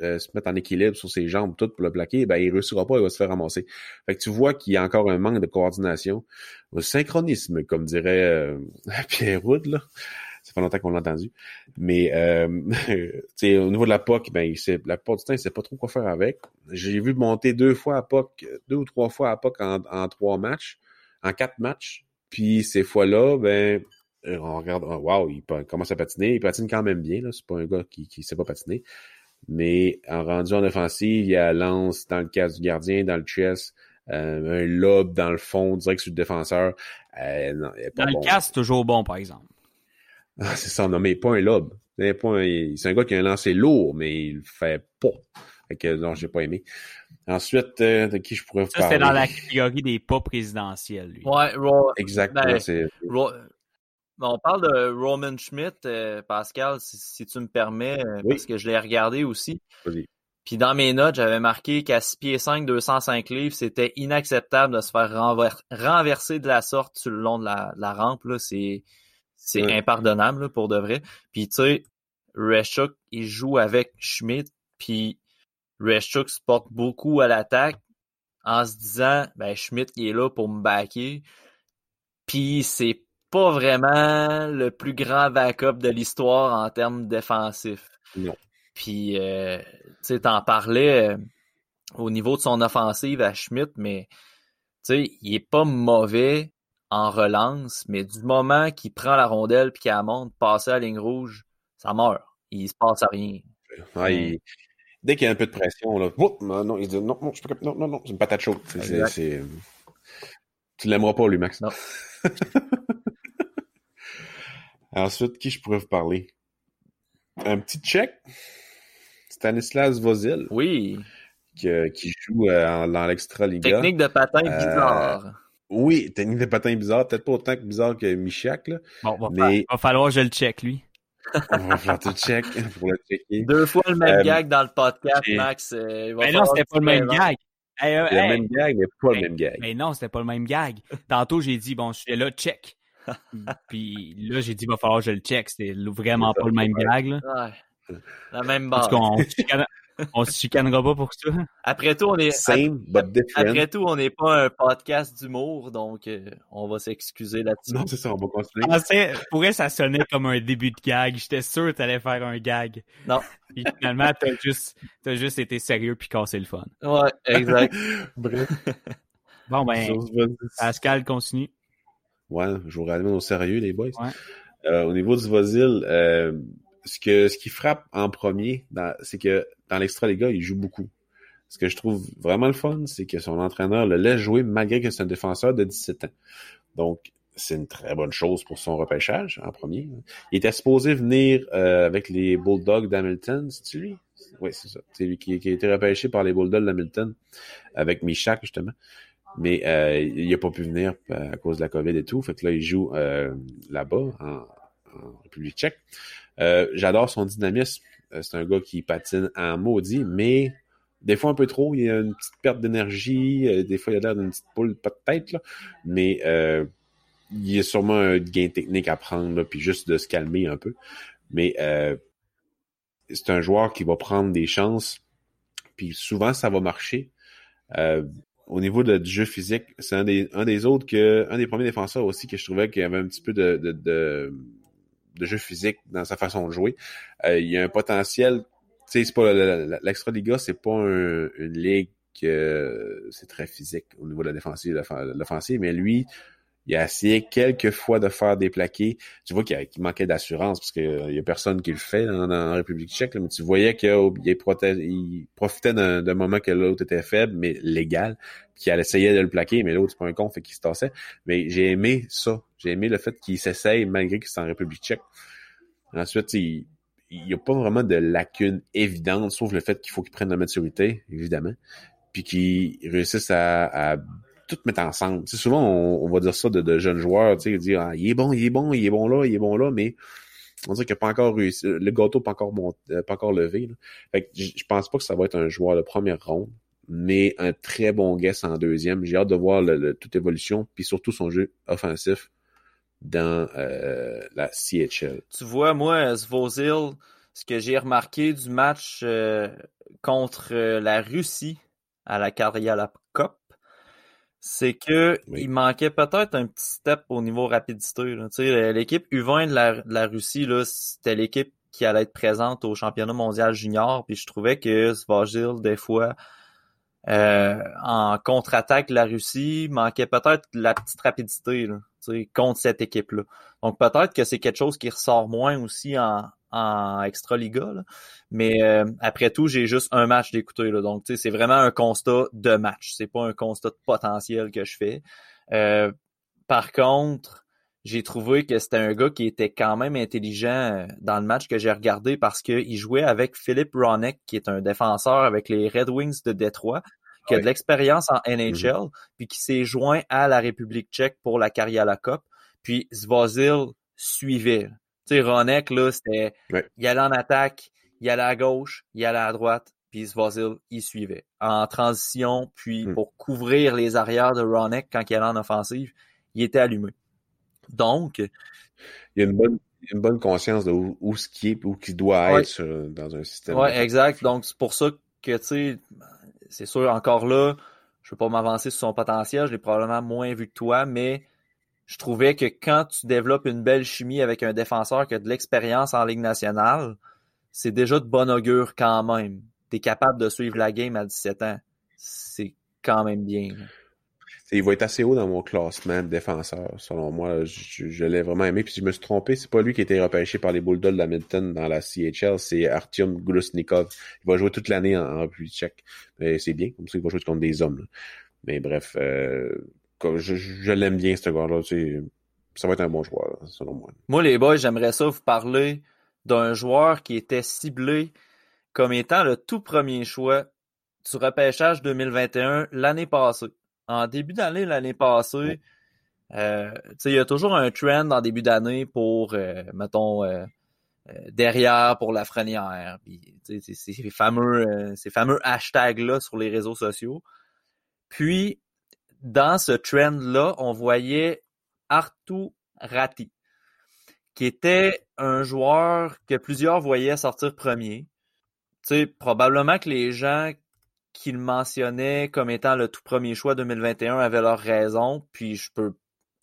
S3: euh, se mette en équilibre sur ses jambes toutes pour le plaquer, ben il réussira pas, il va se faire ramasser. Fait que tu vois qu'il y a encore un manque de coordination, un synchronisme, comme dirait euh, Pierre Wood, là. Ça fait longtemps qu'on l'a entendu. Mais euh, au niveau de la POC, ben, il la plupart du temps, il sait pas trop quoi faire avec. J'ai vu monter deux fois à POC, deux ou trois fois à POC en, en trois matchs, en quatre matchs. Puis ces fois-là, ben, on regarde, wow, il commence à patiner. Il patine quand même bien. C'est pas un gars qui ne sait pas patiner. Mais en rendu en offensive, il y a lance dans le casque du gardien, dans le chest, euh, un lob dans le fond, direct sur le défenseur. Euh,
S2: dans le casque, toujours bon, par exemple.
S3: Ah, c'est ça, non, mais pas un lob. C'est un gars qui a un lancer lourd, mais il le fait pas. Fait que non, j'ai pas aimé. Ensuite, euh, de qui je pourrais vous
S2: ça, c'était dans la catégorie des pas présidentiels, lui.
S1: Ouais,
S3: Exactement.
S1: Ben, on parle de Roman Schmidt, euh, Pascal, si, tu me permets, euh, parce que je l'ai regardé aussi. Puis dans mes notes, j'avais marqué qu'à 6 pieds 5, 205 livres, c'était inacceptable de se faire renverser de la sorte sur le long de la, rampe. C'est impardonnable pour de vrai. Puis tu sais, Reshuk, il joue avec Schmidt, puis Reshchuk se porte beaucoup à l'attaque en se disant ben Schmidt il est là pour me backer. Puis c'est pas vraiment le plus grand backup de l'histoire en termes défensifs.
S3: Non.
S1: Puis euh, tu sais t'en parlais euh, au niveau de son offensive à Schmidt mais tu sais il est pas mauvais en relance mais du moment qu'il prend la rondelle puis qu'il la monte passer à la ligne rouge, ça meurt. Il se passe à rien.
S3: Ouais, dès qu'il y a un peu de pression, là, non, il dit non, non, je peux, non, non, non, c'est une patate chaude. C'est, c'est, tu l'aimeras pas, lui, Max.
S1: Non.
S3: Ensuite, qui je pourrais vous parler? Un petit check. Stanislas Vozil.
S1: Oui.
S3: Qui, qui joue euh, dans l'extra-liga.
S1: Technique de patin euh, bizarre.
S3: Oui, technique de patin bizarre. Peut-être pas autant que bizarre que Michak, là.
S2: Bon, va, mais... va falloir que je le check, lui.
S3: On va faire tout check pour le checker.
S1: Deux fois le même euh, gag dans le podcast, Max.
S2: Euh, mais non, c'était pas le même gag.
S3: le même gag, mais pas le même gag.
S2: Mais non, c'était pas le même gag. Tantôt, j'ai dit, bon, je suis là, check. Puis là, j'ai dit, il va falloir que je le check. C'était vraiment pas le même gag. Là.
S1: Ouais. La même base.
S2: On se chicanera pas pour ça.
S1: Après tout, on est.
S3: Same, but
S1: different. Après tout, on n'est pas un podcast d'humour, donc euh, on va s'excuser là-dessus.
S3: Non, c'est ça, on va continuer.
S2: Pour pourrait ça sonnait comme un début de gag. J'étais sûr que t'allais faire un gag.
S1: Non.
S2: Puis finalement, t'as juste, as juste été sérieux puis cassé le fun.
S1: Ouais, exact.
S3: Bref.
S2: Bon, ben, Pascal continue.
S3: Ouais, je vous ramène au sérieux, les boys. Ouais. Euh, au niveau du Vosil, euh, ce que ce qui frappe en premier, c'est que dans l'extra les gars, il joue beaucoup. Ce que je trouve vraiment le fun, c'est que son entraîneur le laisse jouer malgré que c'est un défenseur de 17 ans. Donc, c'est une très bonne chose pour son repêchage en premier. Il était supposé venir euh, avec les Bulldogs d'Hamilton, c'est lui? Oui, c'est ça. C'est lui qui, a été repêché par les Bulldogs d'Hamilton avec Michak, justement. Mais euh, il n'a pas pu venir à cause de la COVID et tout. Fait que là, il joue euh, là-bas, en République tchèque. Euh, j'adore son dynamisme. c'est un gars qui patine en maudit, mais des fois un peu trop. Il y a une petite perte d'énergie. des fois, il a l'air d'une petite poule, pas de tête, là. Mais il y a sûrement un gain technique à prendre, là, puis juste de se calmer un peu. Mais c'est un joueur qui va prendre des chances, puis souvent ça va marcher. Euh, au niveau du jeu physique, c'est un des, un des autres que, un des premiers défenseurs aussi que je trouvais qu'il y avait un petit peu de, de, de, de jeu physique dans sa façon de jouer. Euh, il y a un potentiel, tu sais, c'est pas l'extra-liga, c'est pas une ligue que c'est très physique au niveau de la défensive, de l'offensive, mais lui, il a essayé quelques fois de faire des plaqués. Tu vois qu'il manquait d'assurance parce qu'il euh, y a personne qui le fait la République tchèque. mais tu voyais qu'il il profitait d'un moment que l'autre était faible, mais légal, elle essayait de le plaquer, mais l'autre, c'est pas un con, fait qu'il se tassait. Mais j'ai aimé ça. J'ai aimé le fait qu'il s'essaye malgré qu'il est en République tchèque. Ensuite, il n'y a pas vraiment de lacune évidente, sauf le fait qu'il faut qu'il prenne la maturité, évidemment, puis qu'il réussisse à tout mettre ensemble. Souvent, on, va dire ça de, jeunes joueurs, tu sais, dire ah, il est bon, il est bon, il est bon là, il est bon là, mais on dirait qu'il n'a pas encore réussi. Le gâteau pas encore euh, pas encore levé. Fait je pense pas que ça va être un joueur de première ronde, mais un très bon guess en deuxième. J'ai hâte de voir toute évolution, puis surtout son jeu offensif dans euh, la CHL.
S1: Tu vois, moi, Svozil, ce que j'ai remarqué du match euh, contre la Russie à la la Cup, c'est que il manquait peut-être un petit step au niveau rapidité. L'équipe U20 de la, Russie, c'était l'équipe qui allait être présente au championnat mondial junior. Puis je trouvais que Svagil, des fois, euh, en contre-attaque de la Russie, manquait peut-être la petite rapidité là, contre cette équipe-là. Donc peut-être que c'est quelque chose qui ressort moins aussi en, en Extra-Liga. Mais euh, après tout, j'ai juste un match d'écouter. Donc, c'est vraiment un constat de match. C'est pas un constat de potentiel que je fais. Euh, par contre, j'ai trouvé que c'était un gars qui était quand même intelligent euh, dans le match que j'ai regardé parce qu'il jouait avec Philippe Ronek, qui est un défenseur avec les Red Wings de Détroit, qui a de l'expérience en NHL, mm-hmm. puis qui s'est joint à la République tchèque pour la la Cup. Puis Zvozil suivait. Tu sais, Ronek, là, c'était, il allait en attaque, il allait à gauche, il allait à droite, puis Svozil, il suivait. En transition, puis hmm. pour couvrir les arrières de Ronek quand il allait en offensive, il était allumé. Donc. Il
S3: y a une bonne, une bonne conscience de où, ce qui est, où qui doit être dans un système.
S1: Oui, exact. Donc, c'est pour ça que, tu sais, c'est sûr, encore là, je ne veux pas m'avancer sur son potentiel, je l'ai probablement moins vu que toi, mais je trouvais que quand tu développes une belle chimie avec un défenseur qui a de l'expérience en Ligue nationale, c'est déjà de bon augure quand même. Tu es capable de suivre la game à 17 ans. C'est quand même bien.
S3: Il va être assez haut dans mon classement de défenseur, selon moi. Je, l'ai vraiment aimé. Puis je me suis trompé, c'est pas lui qui a été repêché par les Bulldogs de Hamilton dans la CHL, c'est Artyom Glusnikov. Il va jouer toute l'année en, République tchèque. C'est bien, comme ça il va jouer contre des hommes. Mais bref, euh, je, l'aime bien, ce gars-là. ça va être un bon joueur, selon moi.
S1: Moi, les boys, j'aimerais ça vous parler d'un joueur qui était ciblé comme étant le tout premier choix du repêchage 2021 l'année passée. En début d'année, l'année passée, euh, il y a toujours un trend en début d'année pour, euh, mettons, euh, derrière pour la frenière. ces fameux, ces fameux hashtags-là sur les réseaux sociaux. Puis, dans ce trend-là, on voyait Artu Ratti, qui était un joueur que plusieurs voyaient sortir premier. Tu sais, probablement que les gens qui le mentionnaient comme étant le tout premier choix 2021 avaient leur raison, puis je peux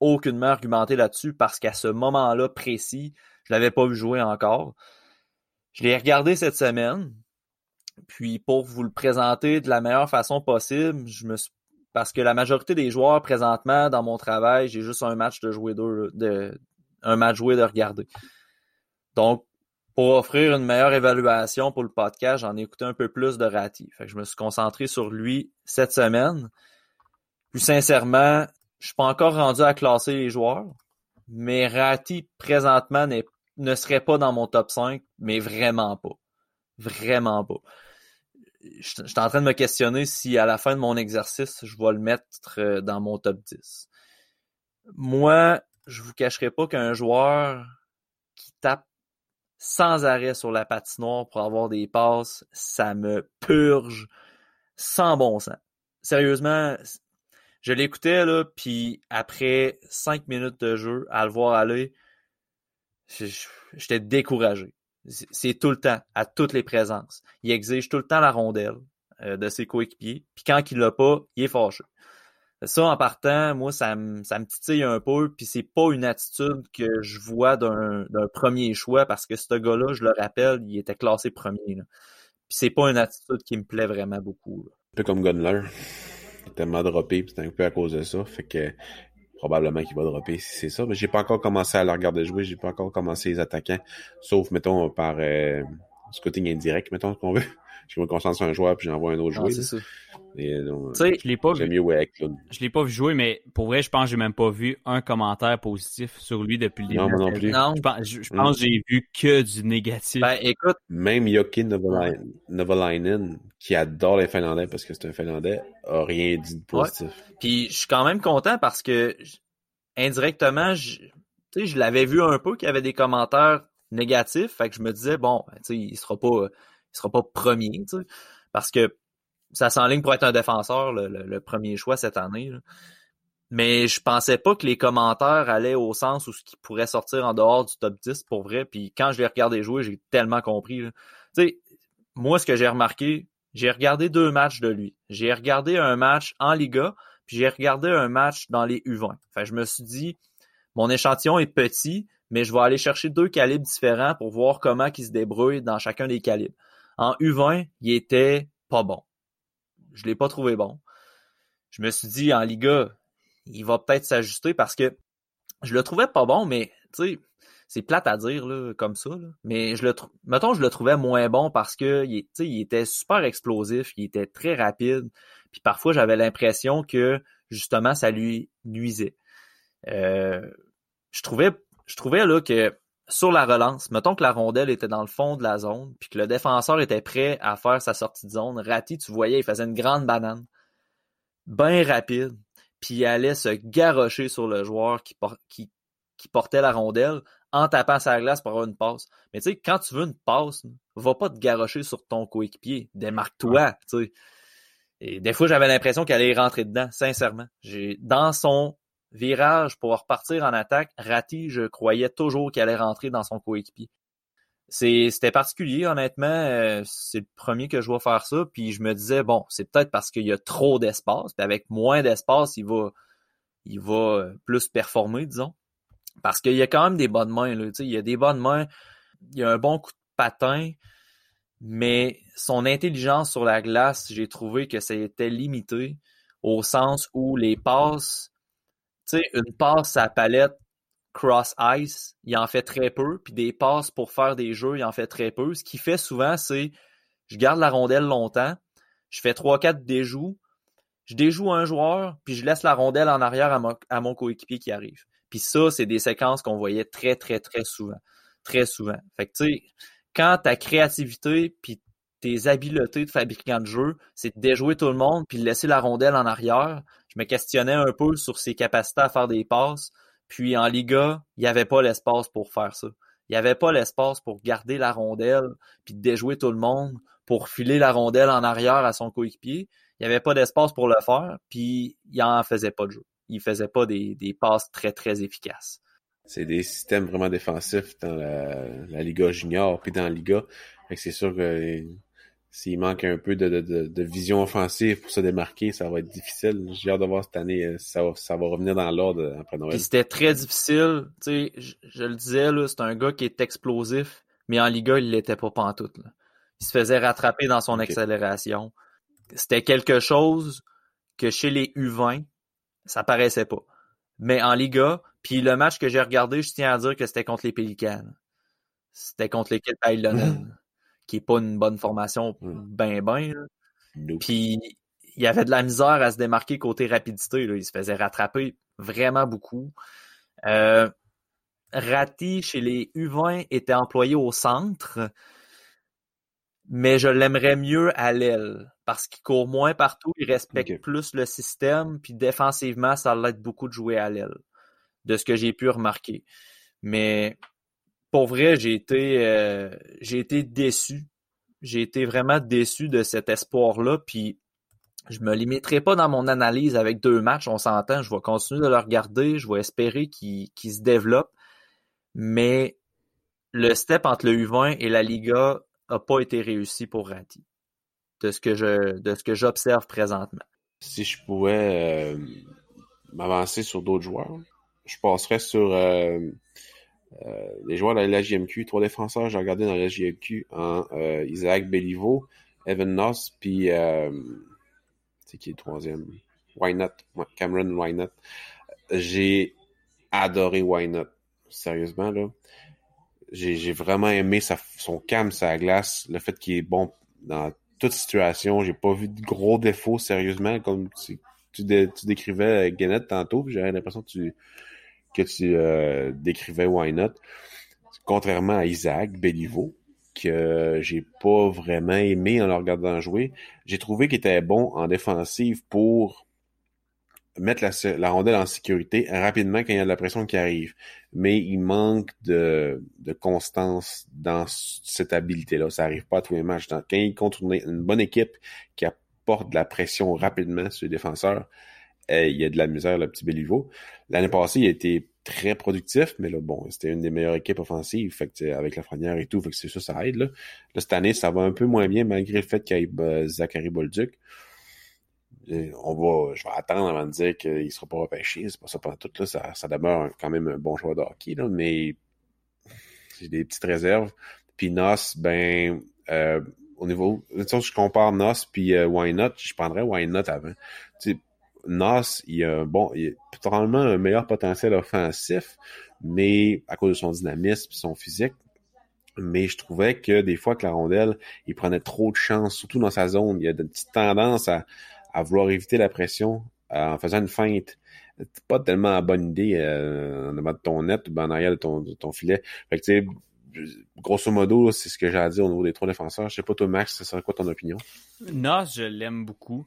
S1: aucunement argumenter là-dessus parce qu'à ce moment-là précis, je l'avais pas vu jouer encore. Je l'ai regardé cette semaine, puis pour vous le présenter de la meilleure façon possible, je me suis parce que la majorité des joueurs présentement dans mon travail, j'ai juste un match de jouer de, un match joué de regarder. Donc, pour offrir une meilleure évaluation pour le podcast, j'en ai écouté un peu plus de Rati. Je me suis concentré sur lui cette semaine. Plus sincèrement, je suis pas encore rendu à classer les joueurs, mais Rati présentement ne serait pas dans mon top 5, mais vraiment pas. Vraiment pas je suis en train de me questionner si à la fin de mon exercice, je vais le mettre euh, dans mon top 10. Moi, je vous cacherai pas qu'un joueur qui tape sans arrêt sur la patinoire pour avoir des passes. Ça me purge sans bon sens. Sérieusement, je l'écoutais, là, puis après cinq minutes de jeu, à le voir aller, j'étais découragé. C'est tout le temps, à toutes les présences. Il exige tout le temps la rondelle euh, de ses coéquipiers, puis quand il l'a pas, il est fâché. Ça, en partant, moi, ça me, titille un peu, puis c'est pas une attitude que je vois d'un premier choix, parce que ce gars-là, je le rappelle, il était classé premier. Là. Puis c'est pas une attitude qui me plaît vraiment beaucoup.
S3: Un peu comme Gunler. Il est tellement droppé, puis c'est un peu à cause de ça. Fait que probablement qu'il va dropper si c'est ça. Mais j'ai pas encore commencé à le regarder jouer, j'ai pas encore commencé les attaquants, sauf mettons par euh, scouting indirect, mettons ce qu'on veut. Je me concentre sur un joueur puis j'envoie un autre jouer.
S1: Ça.
S2: Donc, je l'ai pas vu.
S3: Mieux ouais,
S2: je l'ai pas vu jouer, mais pour vrai, je pense que j'ai même pas vu un commentaire positif sur lui depuis le début.
S3: Non, moi non plus.
S2: Je pense, je, pense que j'ai vu que du négatif.
S1: Ben, écoute.
S3: Même Jokin Novalainen, qui adore les Finlandais parce que c'est un Finlandais, a rien dit de positif.
S1: Puis je suis quand même content parce que indirectement, je, je l'avais vu un peu qu'il y avait des commentaires négatifs. Fait que je me disais, bon, ben, il sera pas il sera pas premier, parce que ça s'enligne pour être un défenseur, le, premier choix cette année. Mais je pensais pas que les commentaires allaient au sens où ce qui pourrait sortir en dehors du top 10 pour vrai. Puis quand je l'ai regardé jouer, j'ai tellement compris. Tu sais, moi, ce que j'ai remarqué, j'ai regardé deux matchs de lui. J'ai regardé un match en Liga, puis j'ai regardé un match dans les U20. Enfin, je me suis dit, mon échantillon est petit, mais je vais aller chercher deux calibres différents pour voir comment il se débrouille dans chacun des calibres. En U20, il était pas bon. Je l'ai pas trouvé bon. Je me suis dit, en Liga, il va peut-être s'ajuster parce que je le trouvais pas bon, mais tu sais, c'est plate à dire là, comme ça. Mais je le mettons, je le trouvais moins bon parce que il, il était super explosif, il était très rapide. Puis parfois, j'avais l'impression que justement, ça lui nuisait. Euh, je trouvais, je trouvais là que sur la relance, mettons que la rondelle était dans le fond de la zone, puis que le défenseur était prêt à faire sa sortie de zone. Ratti, tu voyais, il faisait une grande banane, bien rapide, puis il allait se garrocher sur le joueur qui, qui, qui portait la rondelle en tapant sa glace pour avoir une passe. Mais tu sais, quand tu veux une passe, va pas te garrocher sur ton coéquipier. Démarque-toi, tu sais. Et des fois, j'avais l'impression qu'elle allait rentrer dedans, sincèrement. J'ai, dans son virage pour repartir en attaque, Ratti, je croyais toujours qu'il allait rentrer dans son coéquipier. C'était particulier, honnêtement. Euh, c'est le premier que je vois faire ça. Puis je me disais, bon, c'est peut-être parce qu'il y a trop d'espace. Puis avec moins d'espace, il va, euh, plus performer, disons. Parce qu'il y a quand même des bonnes mains. Là, il y a des bonnes mains. Il y a un bon coup de patin. Mais son intelligence sur la glace, j'ai trouvé que c'était limité au sens où les passes sais, une passe à palette cross ice, il en fait très peu, puis des passes pour faire des jeux, il en fait très peu. Ce qu'il fait souvent, c'est je garde la rondelle longtemps, je fais 3-4 déjoues, je déjoue un joueur, puis je laisse la rondelle en arrière à, mon, coéquipier qui arrive. Puis ça, c'est des séquences qu'on voyait très, très, très souvent. Très souvent. Fait que tu quand ta créativité puis tes habiletés de fabricant de jeu, c'est de déjouer tout le monde puis de laisser la rondelle en arrière, me questionnais un peu sur ses capacités à faire des passes. Puis en Liga, il n'y avait pas l'espace pour faire ça. Il n'y avait pas l'espace pour garder la rondelle, puis déjouer tout le monde, pour filer la rondelle en arrière à son coéquipier. Il n'y avait pas d'espace pour le faire, puis il n'en faisait pas de jeu. Il faisait pas des, passes très, très efficaces.
S3: C'est des systèmes vraiment défensifs dans la, la Liga junior, puis dans la Liga. c'est sûr que s'il manque un peu de, de, de, vision offensive pour se démarquer, ça va être difficile. J'ai hâte de voir cette année, euh, ça, ça va revenir dans l'ordre après Noël.
S1: C'était très difficile. Tu sais, je, le disais, c'est un gars qui est explosif, mais en Liga, il l'était pas pantoute. Là. Il se faisait rattraper dans son accélération. C'était quelque chose que chez les U20, ça paraissait pas. Mais en Liga, puis le match que j'ai regardé, je tiens à dire que c'était contre les Pélicans. C'était contre l'équipe Ilonen. qui est pas une bonne formation ben ben. Puis il y avait de la misère à se démarquer côté rapidité. Là. Il se faisait rattraper vraiment beaucoup. Euh, Ratti, chez les U20, était employé au centre, mais je l'aimerais mieux à l'aile parce qu'il court moins partout, il respecte plus le système, puis défensivement, ça l'aide beaucoup de jouer à l'aile, de ce que j'ai pu remarquer. Mais pour vrai, j'ai été, euh, j'ai été déçu. J'ai été vraiment déçu de cet espoir-là. Puis je me limiterai pas dans mon analyse avec deux matchs. On s'entend. Je vais continuer de le regarder. Je vais espérer qu'il se développe. Mais le step entre le U20 et la Liga a pas été réussi pour Ratti. De ce que je, de ce que j'observe présentement.
S3: Si je pouvais euh, m'avancer sur d'autres joueurs, je passerais sur euh, les joueurs de la JMQ, trois défenseurs, j'ai regardé dans la JMQ en euh, Isaac Bellivo, Evan Noss, puis euh, c'est qui le troisième? Why not? Cameron Why not? J'ai adoré Why not. Sérieusement, là. J'ai vraiment aimé son calme, sa glace, le fait qu'il est bon dans toute situation. J'ai pas vu de gros défauts, sérieusement, comme tu, tu, décrivais Gannett tantôt, j'avais l'impression que tu que tu euh, décrivais Why Not, contrairement à Isaac Bellivo, que j'ai pas vraiment aimé en le regardant jouer. J'ai trouvé qu'il était bon en défensive pour mettre la, rondelle en sécurité rapidement quand il y a de la pression qui arrive. Mais il manque de, constance dans cette habilité-là. Ça arrive pas à tous les matchs. Quand il contre une, bonne équipe qui apporte de la pression rapidement sur les défenseurs, il y a de la misère, le petit Béliveau. L'année passée, il a été très productif, mais là, bon, c'était une des meilleures équipes offensives, avec la frenière et tout, que c'est ça, ça aide, là. cette année, ça va un peu moins bien, malgré le fait qu'il y ait euh, Zachary Bolduc. on va, je vais attendre avant de dire qu'il sera pas repêché, c'est pas ça pendant tout, là, ça, ça demeure quand même un bon joueur de hockey, là, mais j'ai des petites réserves. Puis Nos, ben, euh, au niveau, si je compare Nos puis euh, Why Not, je prendrais Why Not avant. Nas, il a, bon, il a probablement un meilleur potentiel offensif, mais à cause de son dynamisme et son physique. Mais je trouvais que des fois que il prenait trop de chance, surtout dans sa zone. Il y a une petite tendance à, à vouloir éviter la pression euh, en faisant une feinte. pas tellement la bonne idée euh, en de ton net ou en arrière de ton, de ton filet. Fait que grosso modo, c'est ce que j'ai à dire au niveau des trois défenseurs. Je sais pas toi, Max, ce serait quoi ton opinion?
S2: Nas, je l'aime beaucoup.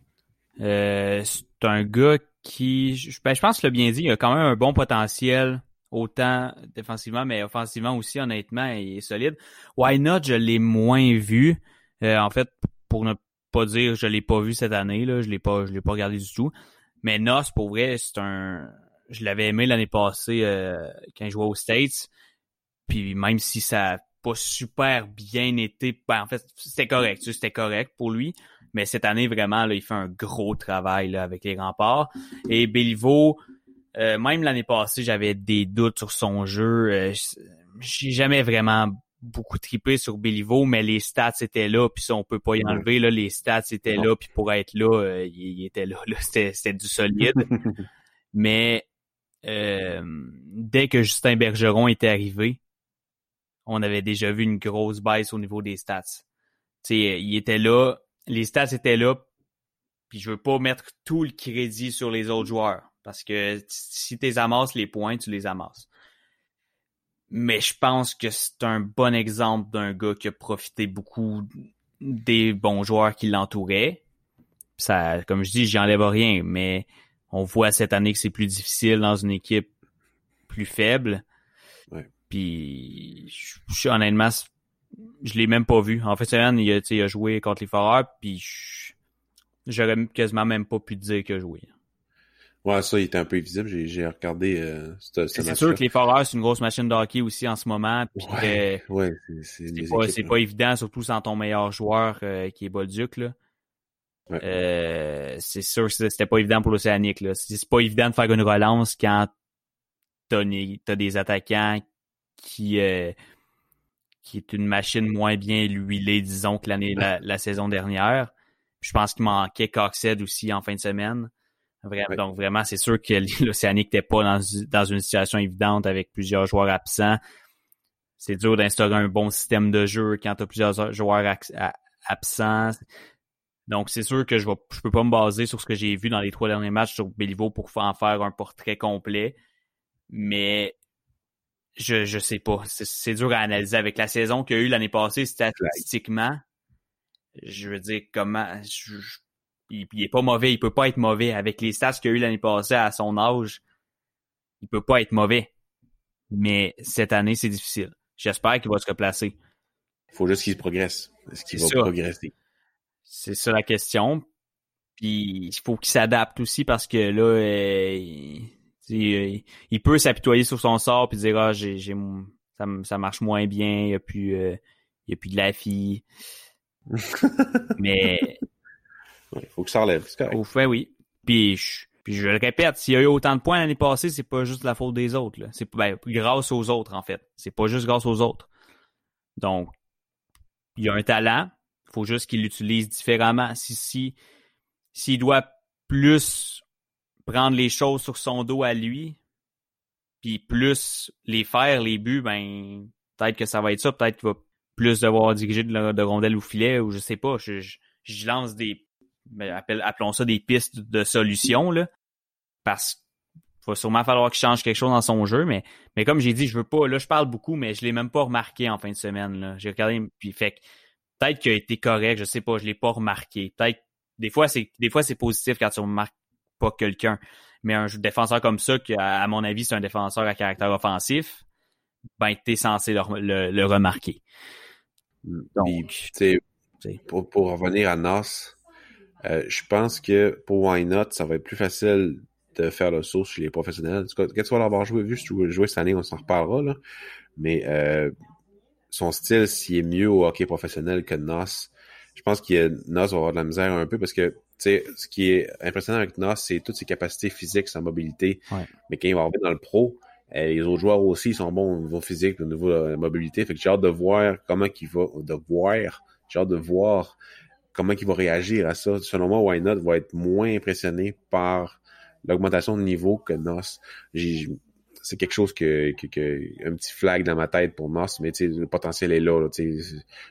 S2: Euh, c'est un gars qui, je, ben, je pense que le bien dit, il a quand même un bon potentiel, autant défensivement, mais offensivement aussi, honnêtement, il est solide. Why not, je l'ai moins vu. Euh, en fait, pour ne pas dire je l'ai pas vu cette année, là, je l'ai pas, je l'ai pas regardé du tout. Mais Nos, pour vrai, c'est un. Je l'avais aimé l'année passée euh, quand il jouait aux States. Puis même si ça n'a pas super bien été, ben, en fait, c'était correct, c'était correct pour lui. Mais cette année, vraiment, là, il fait un gros travail là, avec les remparts. Et Béliveau, euh, même l'année passée, j'avais des doutes sur son jeu. Euh, j'ai jamais vraiment beaucoup trippé sur Béliveau, mais les stats étaient là, puis ça, on peut pas y enlever. Là, les stats étaient là, puis pour être là, euh, il, était là. là C'était du solide. mais dès que Justin Bergeron était arrivé, on avait déjà vu une grosse baisse au niveau des stats. T'sais, il était là, les stats étaient là, puis je veux pas mettre tout le crédit sur les autres joueurs, parce que si tu amasses les points, tu les amasses. Mais je pense que c'est un bon exemple d'un gars qui a profité beaucoup des bons joueurs qui l'entouraient. Ça, comme je dis, j'y enlève rien, mais on voit cette année que c'est plus difficile dans une équipe plus faible. Ouais. Puis, je, suis honnêtement, je l'ai même pas vu. En fait, il a, il a joué contre les Foreurs, puis j'aurais quasiment même pas pu dire qu'il a joué.
S3: Ouais, ça, il était un peu visible. J'ai regardé euh,
S2: C'est sûr que les Foreurs, c'est une grosse machine de hockey aussi en ce moment.
S3: ouais, ouais c'est
S2: pas, pas évident, surtout sans ton meilleur joueur euh, qui est Bolduc. Là. Euh, c'est sûr que c'était pas évident pour l'Océanique. C'est pas évident de faire une relance quand t'as as des attaquants qui qui est une machine moins bien huilée, disons, que l'année la, saison dernière. Je pense qu'il manquait Coxed aussi en fin de semaine. Donc vraiment, c'est sûr que l'Océanique n'était pas dans, une situation évidente avec plusieurs joueurs absents. C'est dur d'instaurer un bon système de jeu quand tu as plusieurs joueurs absents. Donc, c'est sûr que je ne je peux pas me baser sur ce que j'ai vu dans les trois derniers matchs sur Béliveau pour en faire un portrait complet. Mais je, je sais pas. C'est dur à analyser. Avec la saison qu'il y a eu l'année passée, statistiquement, je veux dire, comment. il, il, est pas mauvais. Il peut pas être mauvais. Avec les stats qu'il y a eu l'année passée à son âge, il peut pas être mauvais. Mais cette année, c'est difficile. j'espère qu'il va se replacer.
S3: Il faut juste qu'il progresse. Est-ce qu'il va progresser?
S2: C'est ça la question. Puis il faut qu'il s'adapte aussi parce que là, euh, il, il, peut s'apitoyer sur son sort puis dire ah j'ai, j'ai ça, ça, marche moins bien, il y a plus euh, il y a plus de la fille. Mais
S3: il faut que ça relève.
S2: Au fait, oui. Puis je, puis je le répète, s'il y a eu autant de points l'année passée, c'est pas juste la faute des autres. Là. C'est ben, grâce aux autres, en fait. C'est pas juste grâce aux autres. Donc, il y a un talent. Il faut juste qu'il l'utilise différemment. Si, si, s'il doit plus prendre les choses sur son dos à lui, puis plus les faire, les buts, ben peut-être que ça va être ça, peut-être qu'il va plus devoir diriger de, de rondelles au filet, ou je sais pas. Je, lance des ben, appelons ça des pistes de solutions, là. Parce qu'il va sûrement falloir qu'il change quelque chose dans son jeu, mais, mais comme j'ai dit, je veux pas, là, je parle beaucoup, mais je l'ai même pas remarqué en fin de semaine. J'ai regardé, puis fait peut-être qu'il a été correct, je sais pas, je l'ai pas remarqué. Peut-être des fois, c'est des fois c'est positif quand tu remarques pas quelqu'un. Mais un défenseur comme ça, qui à mon avis, c'est un défenseur à caractère offensif, ben t'es censé le, remarquer.
S3: Donc, pour, pour revenir à Nas, euh, je pense que pour Why Not, ça va être plus facile de faire le saut chez les professionnels. Quand tu vas l'avoir joué, vu jouer cette année, on s'en reparlera, là. Mais euh, son style, s'il est mieux au hockey professionnel que Nas, je pense que Nos va avoir de la misère un peu parce que ce qui est impressionnant avec Nos, c'est toutes ses capacités physiques, sa mobilité. Mais quand il va arriver dans le pro, euh, les autres joueurs aussi sont bons au niveau physique, au niveau de la mobilité. Fait que j'ai hâte de voir comment il va, de voir, j'ai hâte de voir comment il va réagir à ça. Selon moi, Why Not va être moins impressionné par l'augmentation de niveau que Nos. C'est quelque chose que, que, un petit flag dans ma tête pour Nos, mais le potentiel est là. je,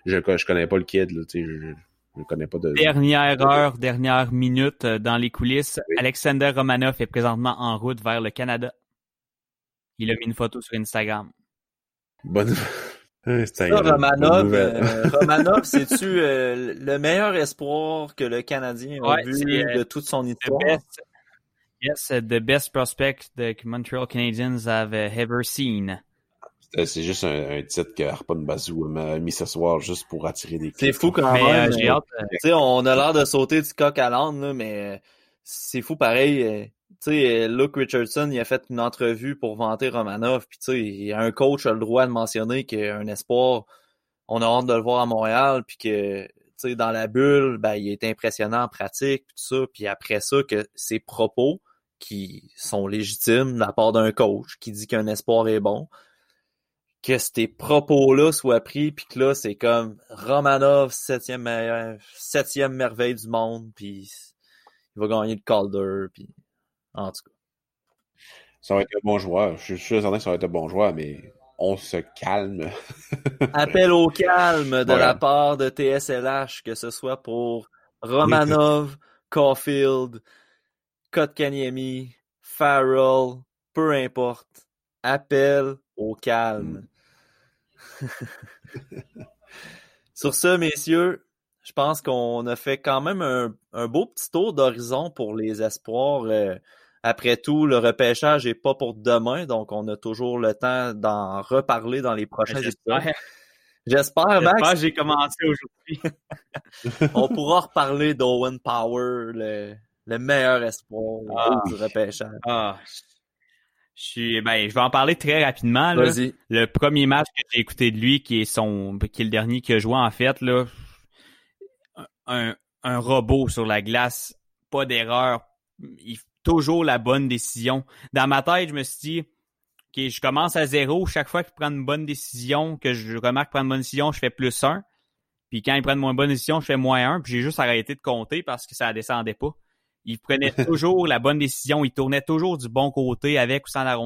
S3: je connais pas le kid. Là, je, je connais pas de.
S2: Dernière heure, dernière minute euh, dans les coulisses. Alexander Romanov est présentement en route vers le Canada. Il a mis une photo sur Instagram.
S3: Bonne.
S1: Romanov, euh, Romanov c'est-tu euh, le meilleur espoir que le Canadien a vu de toute son histoire?
S2: yes, the best prospect the Montreal Canadiens have ever seen.
S3: C'est juste un, titre que Harpon Bazou m'a mis ce soir juste pour attirer des
S1: C'est fou quand même. Euh, euh, on a l'air de sauter du coq à l'âne, mais c'est fou pareil. Euh, tu sais, Luke Richardson, il a fait une entrevue pour vanter Romanov. Puis tu sais, un coach a le droit de mentionner qu'un espoir, on a hâte de le voir à Montréal, puis que tu sais, dans la bulle, ben, il est impressionnant en pratique, tout ça. Puis après ça, que ses propos qui sont légitimes de la part d'un coach qui dit qu'un espoir est bon, que ces propos-là soient pris, puis que là, c'est comme Romanov, septième, meilleur, septième merveille du monde, puis il va gagner le Calder, puis en tout cas.
S3: Ça va être un bon joueur. Je suis certain que ça va être un bon joueur, mais on se calme.
S1: Appel au calme de la part de TSLH, que ce soit pour Romanov, Caulfield, Kotkaniemi, Farrell, peu importe. Appel au calme. Sur ce, messieurs, je pense qu'on a fait quand même un, beau petit tour d'horizon pour les espoirs. Euh, après tout, le repêchage n'est pas pour demain, donc on a toujours le temps d'en reparler dans les prochains épisodes. J'espère, Max.
S2: j'ai commencé aujourd'hui.
S1: on pourra reparler d'Owen Power, le, meilleur espoir ah. du repêchage.
S2: Ah, je, ben, je vais en parler très rapidement. Là. Le premier match que j'ai écouté de lui, qui est son, qui est le dernier qu'il a joué en fait, là, un, un robot sur la glace, pas d'erreur, toujours la bonne décision. Dans ma tête, je me suis dit, ok, je commence à zéro. Chaque fois qu'il prend une bonne décision, que je remarque prendre une bonne décision, je fais plus un. Puis quand il prend une moins bonne décision, je fais moins un. Puis j'ai juste arrêté de compter parce que ça descendait pas. Il prenait toujours la bonne décision. Il tournait toujours du bon côté avec ou sans la.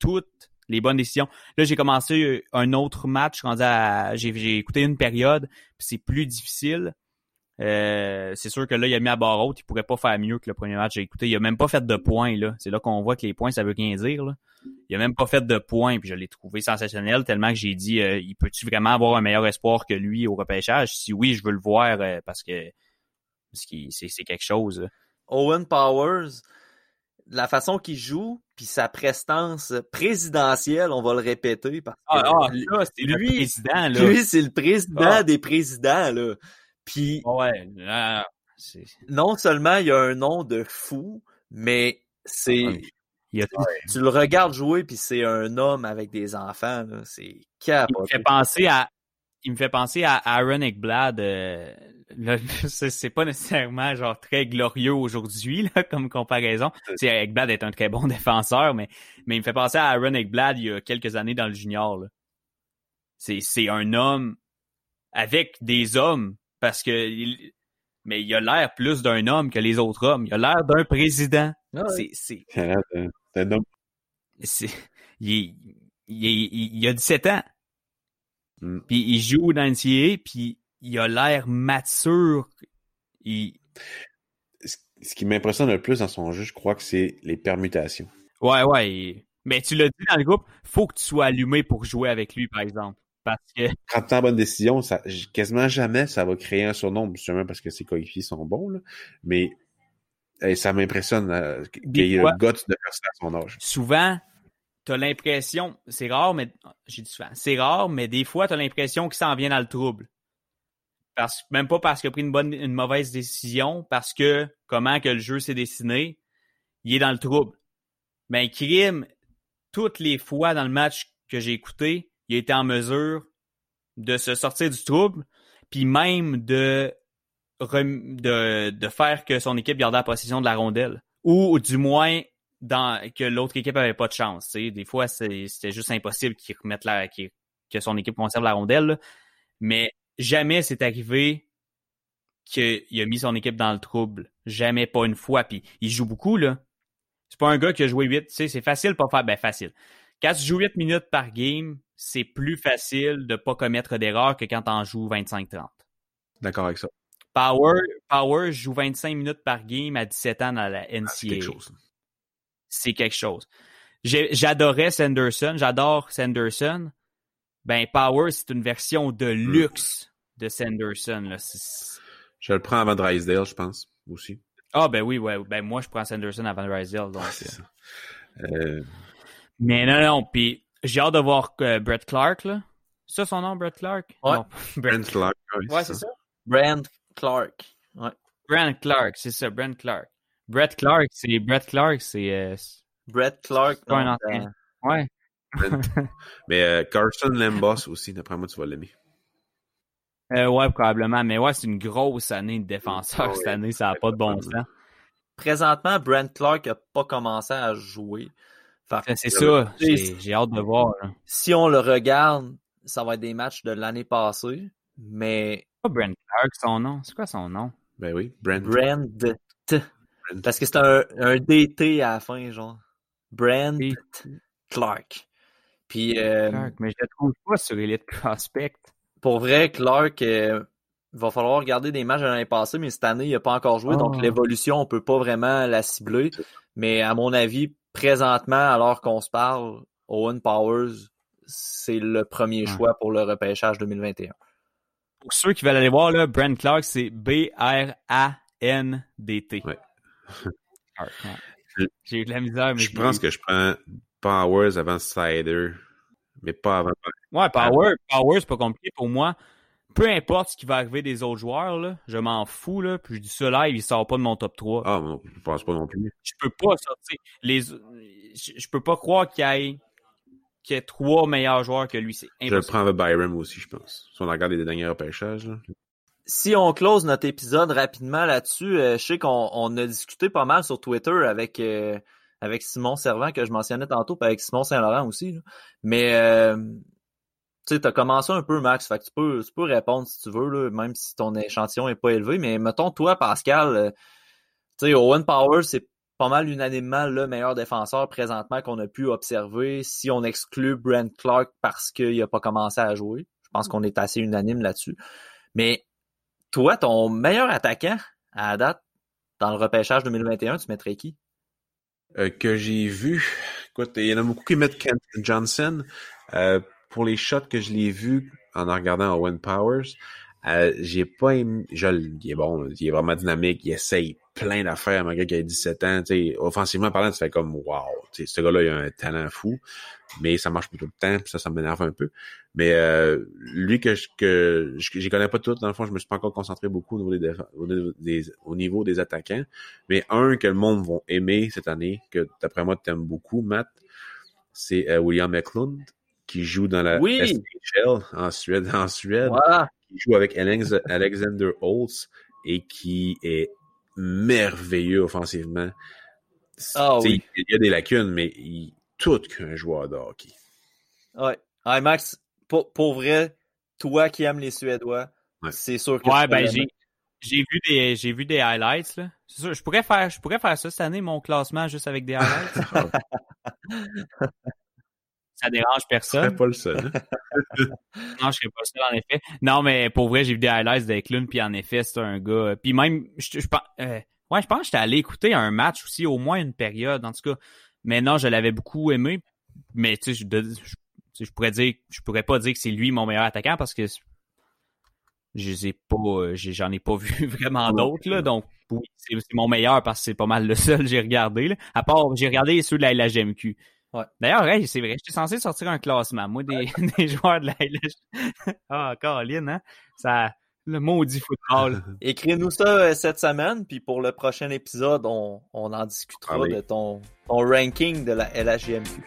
S2: Toutes les bonnes décisions. Là, j'ai commencé euh, un autre match. J'ai écouté une période. c'est plus difficile. Euh, c'est sûr que là, il a mis à barre haute. Il pourrait pas faire mieux que le premier match j'ai écouté. Il a même pas fait de points. C'est là, qu'on voit que les points, ça veut rien dire. Il a même pas fait de points. Puis je l'ai trouvé sensationnel tellement que j'ai dit euh, il peut-tu vraiment avoir un meilleur espoir que lui au repêchage? Si oui, je veux le voir parce que c'est quelque chose.
S1: Owen Powers, la façon qu'il joue, puis sa prestance présidentielle, on va le répéter. Parce
S2: ah, ah c'est le président, là.
S1: Lui, c'est le président ah. des présidents, là. Puis,
S2: ouais,
S1: non seulement il a un nom de fou, mais c'est... Tu le regardes jouer, puis c'est un homme avec des enfants, c'est
S2: Il me fait penser à... Il me fait penser à Aaron Ekblad, euh, c'est pas nécessairement genre très glorieux aujourd'hui comme comparaison. C'est Ekblad est un très bon défenseur, mais mais il me fait penser à Aaron Ekblad il y a quelques années dans le junior. C'est c'est un homme avec des hommes parce que mais il a l'air plus d'un homme que les autres hommes. Il a l'air d'un président. Ah c'est c'est un homme. Il, il, il, a 17 ans. Mm. Puis il joue dans NCAA, puis il a l'air mature. Il...
S3: Ce qui m'impressionne le plus dans son jeu, je crois que c'est les permutations.
S2: Ouais, ouais. Mais tu l'as dit dans le groupe, faut que tu sois allumé pour jouer avec lui, par exemple. Parce que.
S3: Quand tu as bonne décision, ça, quasiment jamais ça va créer un surnombre, justement parce que ses coéquipiers sont bons, là. Mais ça m'impressionne euh, qu'il ait le goût de faire ça à son âge.
S2: Souvent, t'as l'impression, c'est rare, mais j'ai dit souvent, c'est rare, mais des fois, t'as l'impression qu'il s'en vient dans le trouble. Parce, même pas parce qu'il a pris une bonne, une mauvaise décision, parce que comment que le jeu s'est dessiné, il est dans le trouble. Mais ben, Krim, toutes les fois dans le match que j'ai écouté, il a été en mesure de se sortir du trouble, puis même de, de, de faire que son équipe gardait la possession de la rondelle. Ou du moins dans, que l'autre équipe avait pas de chance. Des fois, c'était juste impossible qu'il remette la, que son équipe conserve la rondelle. Mais jamais c'est arrivé qu'il a mis son équipe dans le trouble. Jamais, pas une fois. Puis il joue beaucoup, là. C'est pas un gars qui a joué 8. Tu sais, c'est facile pour faire. Ben, facile. Quand tu joues 8 minutes par game, c'est plus facile de pas commettre d'erreurs que quand t'en joues 25-30.
S3: D'accord avec ça.
S2: Power, Power joue 25 minutes par game à 17 ans dans la NCAA. c'est quelque chose. C'est quelque chose. J'adorais Sanderson, j'adore Sanderson, ben Power, c'est une version de hmm. luxe de Sanderson. Là.
S3: Je le prends avant Drysdale, je pense, aussi.
S2: Ah ben oui, ouais. Ben moi, je prends Sanderson avant Drysdale. Donc, euh. Euh... Mais non, non, puis j'ai hâte de voir euh, Brett Clark, là. C'est ça son nom, Brett Clark?
S1: Ouais.
S3: Brent Clark.
S1: Ouais, c'est ça. Brent Clark. Ouais.
S2: Brent Clark, c'est ça, Brent Clark. Brett Clark, c'est Brett Clark, c'est... Euh,
S1: Brett Clark.
S2: C'est un ancien. Ouais.
S3: mais euh, Carson Lambos aussi, d'après moi, tu vas l'aimer.
S2: Euh, ouais, probablement. Mais ouais, c'est une grosse année de défenseur cette année. Ça n'a pas de bon sens.
S1: Présentement, Brent Clark n'a pas commencé à jouer.
S2: C'est ça. J'ai hâte de voir.
S1: Si on le regarde, ça va être des matchs de l'année passée. Mais.
S2: Pas Brent Clark, son nom. C'est quoi son nom?
S3: Ben oui, Brent.
S1: Brent. Parce que c'est un, un, DT à la fin, genre. Brent Clark. Puis, euh,
S2: Clark, mais je le trouve pas sur Elite Prospect.
S1: Pour vrai, Clark, euh, il va falloir regarder des matchs de l'année passée, mais cette année, il n'a pas encore joué, donc ah. l'évolution, on peut pas vraiment la cibler. Mais à mon avis, présentement, alors qu'on se parle, Owen Powers, c'est le premier choix pour le repêchage 2021.
S2: Pour ceux qui veulent aller voir, là, Brent Clark, c'est B-R-A-N-D-T.
S3: Ouais.
S2: J'ai eu de la misère, mais
S3: je pense que je prends Powers avant Sider, mais pas avant.
S2: Ouais, Power, Power c'est pas compliqué pour moi. Peu importe ce qui va arriver des autres joueurs, là, je m'en fous, là, puis je dis ça live, il sort pas de mon top 3.
S3: Ah, non, je pense pas non plus.
S2: Je peux pas sortir. Les... Je, peux pas croire qu'il y ait qu'il y ait trois meilleurs joueurs que lui. C'est
S3: Je le prends avec Byram aussi, je pense. Si on regarde les derniers repêchages. Là.
S1: Si on close notre épisode rapidement là-dessus, euh, je sais qu'on a discuté pas mal sur Twitter avec euh, avec Simon Servant que je mentionnais tantôt, puis avec Simon Saint-Laurent aussi. Mais euh, tu sais, as commencé un peu, Max, fait que tu peux, répondre si tu veux, là, même si ton échantillon est pas élevé. Mais mettons, toi, Pascal, euh, tu sais, Owen Power, c'est pas mal unanimement le meilleur défenseur présentement qu'on a pu observer si on exclut Brent Clark parce qu'il a pas commencé à jouer. Je pense qu'on est assez unanime là-dessus. Mais toi, ton meilleur attaquant à date dans le repêchage 2021, tu mettrais qui?
S3: Euh, que j'ai vu. Écoute, il y en a beaucoup qui mettent Kent Johnson. Euh, pour les shots que je l'ai vus en regardant Owen Powers, euh, j'ai pas aimé. Je, il est bon, il est vraiment dynamique, il essaye plein d'affaires, un gars qui a 17 ans. sais, offensivement parlant, tu fais comme wow, ce gars-là, il a un talent fou, mais ça marche pas tout le temps, ça, ça m'énerve un peu. Mais euh, lui que je que j'y connais pas tout, dans le fond, je me suis pas encore concentré beaucoup au niveau des, des, au niveau des attaquants. Mais un que le monde va aimer cette année, que d'après moi tu aimes beaucoup, Matt, c'est euh, William Eklund qui joue dans la
S1: oui.
S3: SHL en Suède, en Suède, qui joue avec Alexander Holtz et qui est merveilleux offensivement.
S1: Ah,
S3: Il y a des lacunes, mais il tout qu'un joueur de hockey.
S1: Ouais. Hey Max, pour, pour, vrai, toi qui aimes les Suédois, c'est sûr que
S2: Ouais, ben j'ai j'ai vu des j'ai vu des highlights là. C'est sûr, je pourrais faire je pourrais faire ça cette année mon classement juste avec des highlights. ça dérange personne.
S3: Je pas le seul.
S2: Non, je serais pas le seul en effet. Non, mais pour vrai, j'ai vu des highlights avec Lune, puis en effet, c'est un gars. Puis même, je, je, euh, ouais, je pense que j'étais allé écouter un match aussi, au moins une période, en tout cas. Mais non, je l'avais beaucoup aimé. Mais tu sais, je, je, pourrais dire, je pourrais pas dire que c'est lui mon meilleur attaquant parce que je les ai pas, euh, j'en ai pas vu vraiment d'autres là. Donc oui, c'est mon meilleur parce que c'est pas mal le seul que j'ai regardé. Là. À part, j'ai regardé ceux de la LHMQ.
S1: Ouais.
S2: D'ailleurs, c'est vrai, j'étais censé sortir un classement. Moi, des, des joueurs de la LHMQ. ah, Caroline, hein? Ça, le maudit football.
S1: Écris-nous ça euh, cette semaine, puis pour le prochain épisode, on, on en discutera ah de ton, ton ranking de la LHJMQ.